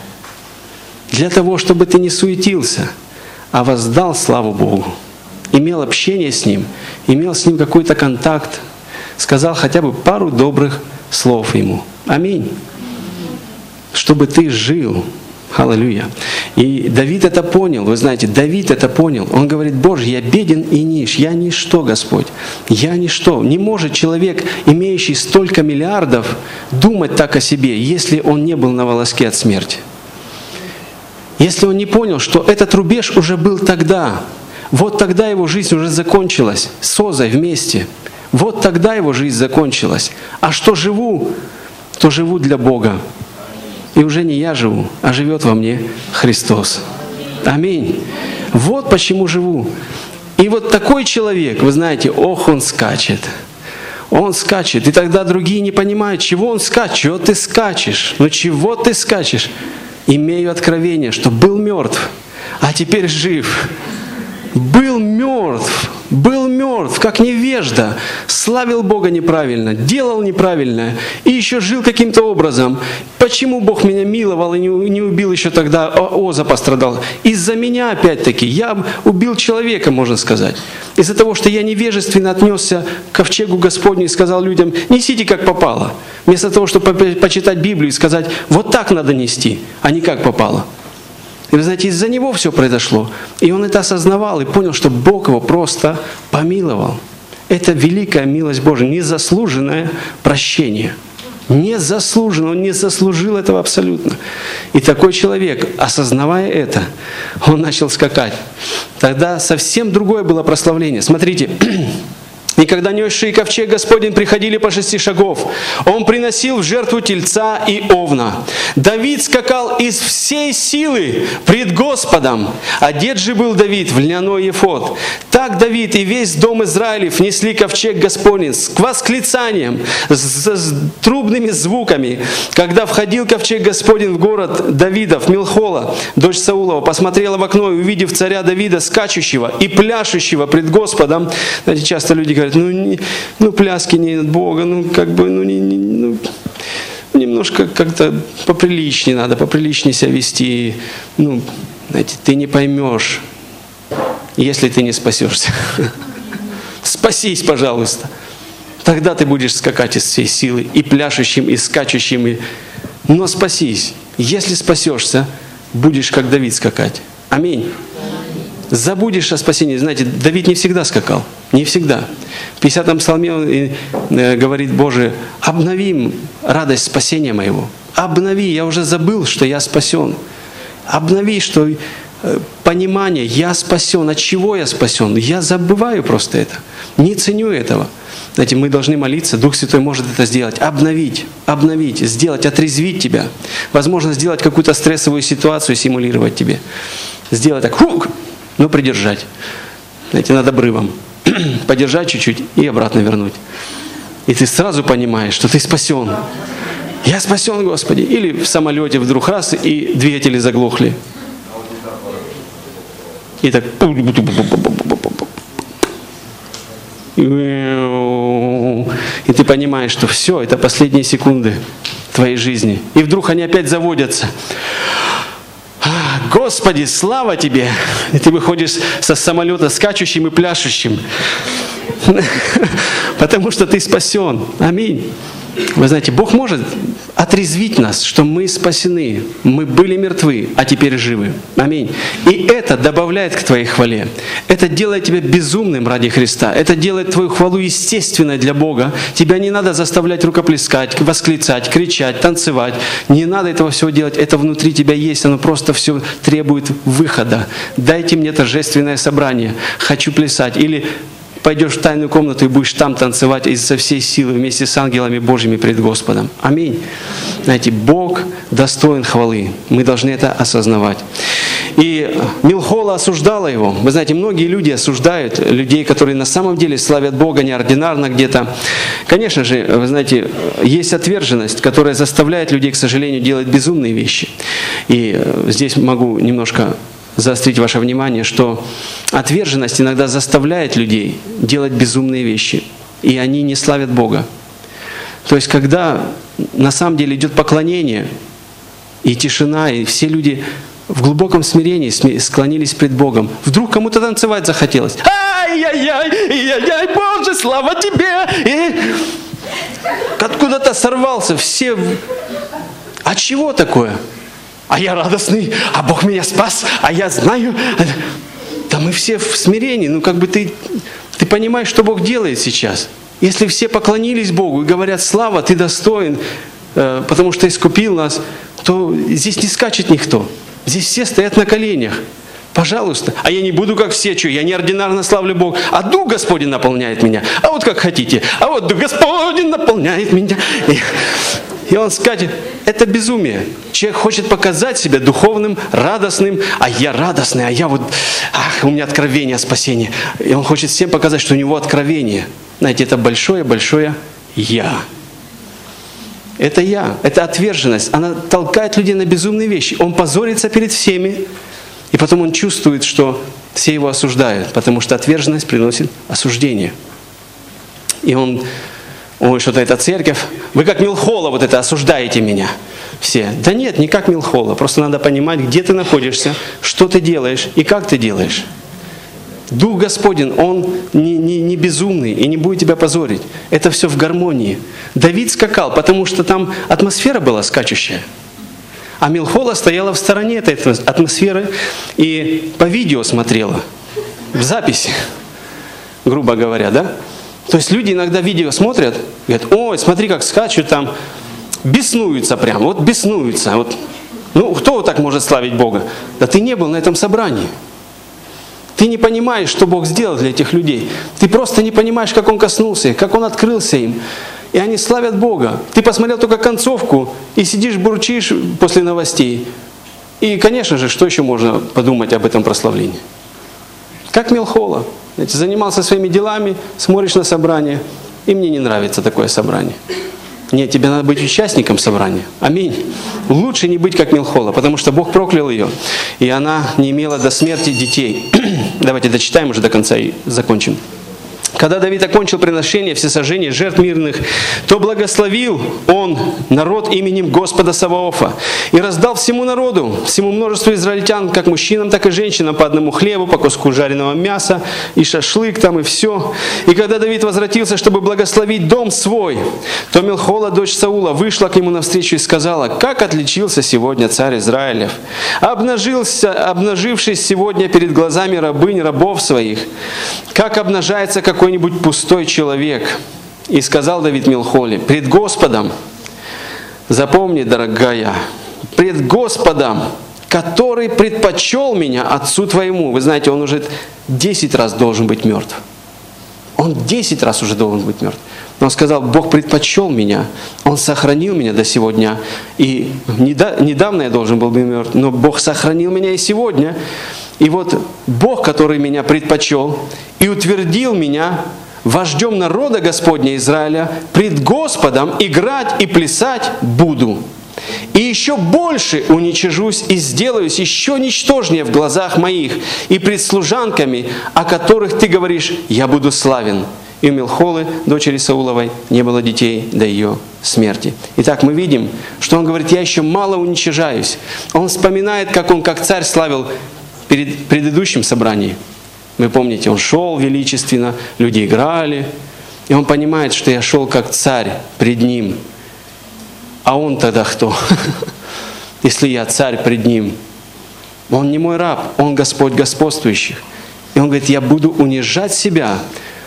Для того, чтобы ты не суетился, а воздал славу Богу. Имел общение с Ним, имел с Ним какой-то контакт, сказал хотя бы пару добрых слов Ему. Аминь. Чтобы ты жил Аллилуйя. И Давид это понял. Вы знаете, Давид это понял. Он говорит, Боже, я беден и ниш, я ничто, Господь. Я ничто. Не может человек, имеющий столько миллиардов, думать так о себе, если он не был на волоске от смерти. Если он не понял, что этот рубеж уже был тогда, вот тогда его жизнь уже закончилась, с Озой вместе. Вот тогда его жизнь закончилась. А что живу, то живу для Бога. И уже не я живу, а живет во мне Христос. Аминь. Вот почему живу. И вот такой человек, вы знаете, ох, он скачет. Он скачет. И тогда другие не понимают, чего он скачет. Чего ты скачешь? Ну чего ты скачешь? Имею откровение, что был мертв, а теперь жив был мертв, был мертв, как невежда, славил Бога неправильно, делал неправильно и еще жил каким-то образом. Почему Бог меня миловал и не, убил еще тогда, Оза пострадал? Из-за меня опять-таки, я убил человека, можно сказать. Из-за того, что я невежественно отнесся к ковчегу Господню и сказал людям, несите как попало. Вместо того, чтобы почитать Библию и сказать, вот так надо нести, а не как попало. И вы знаете, из-за него все произошло. И он это осознавал и понял, что Бог его просто помиловал. Это великая милость Божия, незаслуженное прощение. Незаслуженно, он не заслужил этого абсолютно. И такой человек, осознавая это, он начал скакать. Тогда совсем другое было прославление. Смотрите, И когда несшие ковчег Господень приходили по шести шагов, он приносил в жертву тельца и овна. Давид скакал из всей силы пред Господом. Одет же был Давид в льняной ефот. Так Давид и весь дом Израилев несли ковчег Господень с восклицанием, с, с трубными звуками. Когда входил ковчег Господень в город Давидов, Милхола, дочь Саулова, посмотрела в окно и, увидев царя Давида, скачущего и пляшущего пред Господом, знаете, часто люди говорят, ну, не, ну пляски не от Бога, ну как бы, ну, не, не, ну немножко как-то поприличнее надо, поприличнее себя вести. Ну, знаете, ты не поймешь, если ты не спасешься. Спасись, пожалуйста. Тогда ты будешь скакать из всей силы, и пляшущим, и скачущим. И... Но спасись. Если спасешься, будешь как Давид скакать. Аминь забудешь о спасении. Знаете, Давид не всегда скакал, не всегда. В 50-м псалме он э, говорит, Боже, обнови радость спасения моего. Обнови, я уже забыл, что я спасен. Обнови, что э, понимание, я спасен, от чего я спасен. Я забываю просто это, не ценю этого. Знаете, мы должны молиться, Дух Святой может это сделать, обновить, обновить, сделать, отрезвить тебя. Возможно, сделать какую-то стрессовую ситуацию, симулировать тебе. Сделать так, хук, но придержать. Знаете, над обрывом. Подержать чуть-чуть и обратно вернуть. И ты сразу понимаешь, что ты спасен. Я спасен, Господи. Или в самолете вдруг раз, и двигатели заглохли. И так... И ты понимаешь, что все, это последние секунды твоей жизни. И вдруг они опять заводятся. Господи, слава Тебе! И ты выходишь со самолета скачущим и пляшущим. Потому что ты спасен. Аминь. Вы знаете, Бог может отрезвить нас, что мы спасены, мы были мертвы, а теперь живы. Аминь. И это добавляет к твоей хвале. Это делает тебя безумным ради Христа. Это делает твою хвалу естественной для Бога. Тебя не надо заставлять рукоплескать, восклицать, кричать, танцевать. Не надо этого всего делать. Это внутри тебя есть. Оно просто все требует выхода. Дайте мне торжественное собрание. Хочу плясать. Или пойдешь в тайную комнату и будешь там танцевать изо всей силы вместе с ангелами Божьими пред Господом. Аминь. Знаете, Бог достоин хвалы. Мы должны это осознавать. И Милхола осуждала его. Вы знаете, многие люди осуждают людей, которые на самом деле славят Бога неординарно где-то. Конечно же, вы знаете, есть отверженность, которая заставляет людей, к сожалению, делать безумные вещи. И э, здесь могу немножко заострить ваше внимание, что отверженность иногда заставляет людей делать безумные вещи, и они не славят Бога. То есть, когда на самом деле идет поклонение и тишина, и все люди в глубоком смирении склонились пред Богом, вдруг кому-то танцевать захотелось. Ай-яй-яй, яй-яй, Боже, слава Тебе! И откуда-то сорвался, все... А чего такое? А я радостный, а Бог меня спас, а я знаю. Да мы все в смирении, ну как бы ты, ты понимаешь, что Бог делает сейчас. Если все поклонились Богу и говорят, слава, ты достоин, э, потому что искупил нас, то здесь не скачет никто. Здесь все стоят на коленях. Пожалуйста. А я не буду как все, что я неординарно славлю Бога. А Дух Господень наполняет меня. А вот как хотите. А вот Дух Господень наполняет меня. И он скажет, это безумие. Человек хочет показать себя духовным, радостным, а я радостный, а я вот, ах, у меня откровение спасения. И он хочет всем показать, что у него откровение. Знаете, это большое-большое «я». Это я, это отверженность. Она толкает людей на безумные вещи. Он позорится перед всеми, и потом он чувствует, что все его осуждают, потому что отверженность приносит осуждение. И он ой, что-то это церковь, вы как Милхола вот это осуждаете меня все. Да нет, не как Милхола, просто надо понимать, где ты находишься, что ты делаешь и как ты делаешь. Дух Господень, Он не, не, не безумный и не будет тебя позорить. Это все в гармонии. Давид скакал, потому что там атмосфера была скачущая. А Милхола стояла в стороне этой атмосферы и по видео смотрела, в записи, грубо говоря, да? То есть люди иногда видео смотрят, говорят, ой, смотри, как скачут там, беснуются прям, вот беснуются. Вот. Ну, кто так может славить Бога? Да ты не был на этом собрании. Ты не понимаешь, что Бог сделал для этих людей. Ты просто не понимаешь, как Он коснулся как Он открылся им. И они славят Бога. Ты посмотрел только концовку и сидишь, бурчишь после новостей. И, конечно же, что еще можно подумать об этом прославлении? Как Мелхола. Знаете, занимался своими делами, смотришь на собрание, и мне не нравится такое собрание. Нет, тебе надо быть участником собрания. Аминь. Лучше не быть как Милхола, потому что Бог проклял ее, и она не имела до смерти детей. Давайте дочитаем уже до конца и закончим. Когда Давид окончил приношение всесожжения жертв мирных, то благословил он народ именем Господа Саваофа и раздал всему народу, всему множеству израильтян, как мужчинам, так и женщинам, по одному хлебу, по куску жареного мяса, и шашлык там, и все. И когда Давид возвратился, чтобы благословить дом свой, то Мелхола, дочь Саула, вышла к нему навстречу и сказала, как отличился сегодня царь Израилев, обнажился, обнажившись сегодня перед глазами рабынь рабов своих, как обнажается какой какой-нибудь пустой человек. И сказал Давид Милхоли, пред Господом, запомни, дорогая, пред Господом, который предпочел меня отцу твоему. Вы знаете, он уже 10 раз должен быть мертв. Он 10 раз уже должен быть мертв. Но он сказал, Бог предпочел меня, Он сохранил меня до сегодня. И недавно я должен был быть мертв, но Бог сохранил меня и сегодня. И вот Бог, который меня предпочел и утвердил меня вождем народа Господня Израиля, пред Господом играть и плясать буду. И еще больше уничижусь и сделаюсь еще ничтожнее в глазах моих и пред служанками, о которых ты говоришь, я буду славен. И у Милхолы, дочери Сауловой, не было детей до ее смерти. Итак, мы видим, что он говорит, я еще мало уничижаюсь. Он вспоминает, как он как царь славил перед предыдущим собранием. Вы помните, он шел величественно, люди играли, и он понимает, что я шел как царь пред ним. А он тогда кто? Если я царь пред ним. Он не мой раб, он Господь господствующих. И он говорит, я буду унижать себя,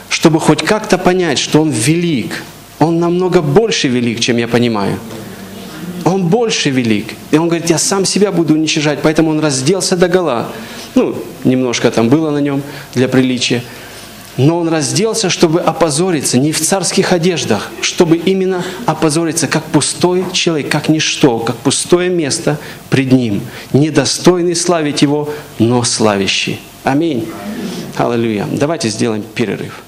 чтобы хоть как-то понять, что он велик. Он намного больше велик, чем я понимаю. Он больше велик. И он говорит, я сам себя буду уничижать, поэтому он разделся до гола. Ну, немножко там было на нем для приличия. Но он разделся, чтобы опозориться, не в царских одеждах, чтобы именно опозориться, как пустой человек, как ничто, как пустое место пред ним, недостойный славить его, но славящий. Аминь. Аллилуйя. Давайте сделаем перерыв.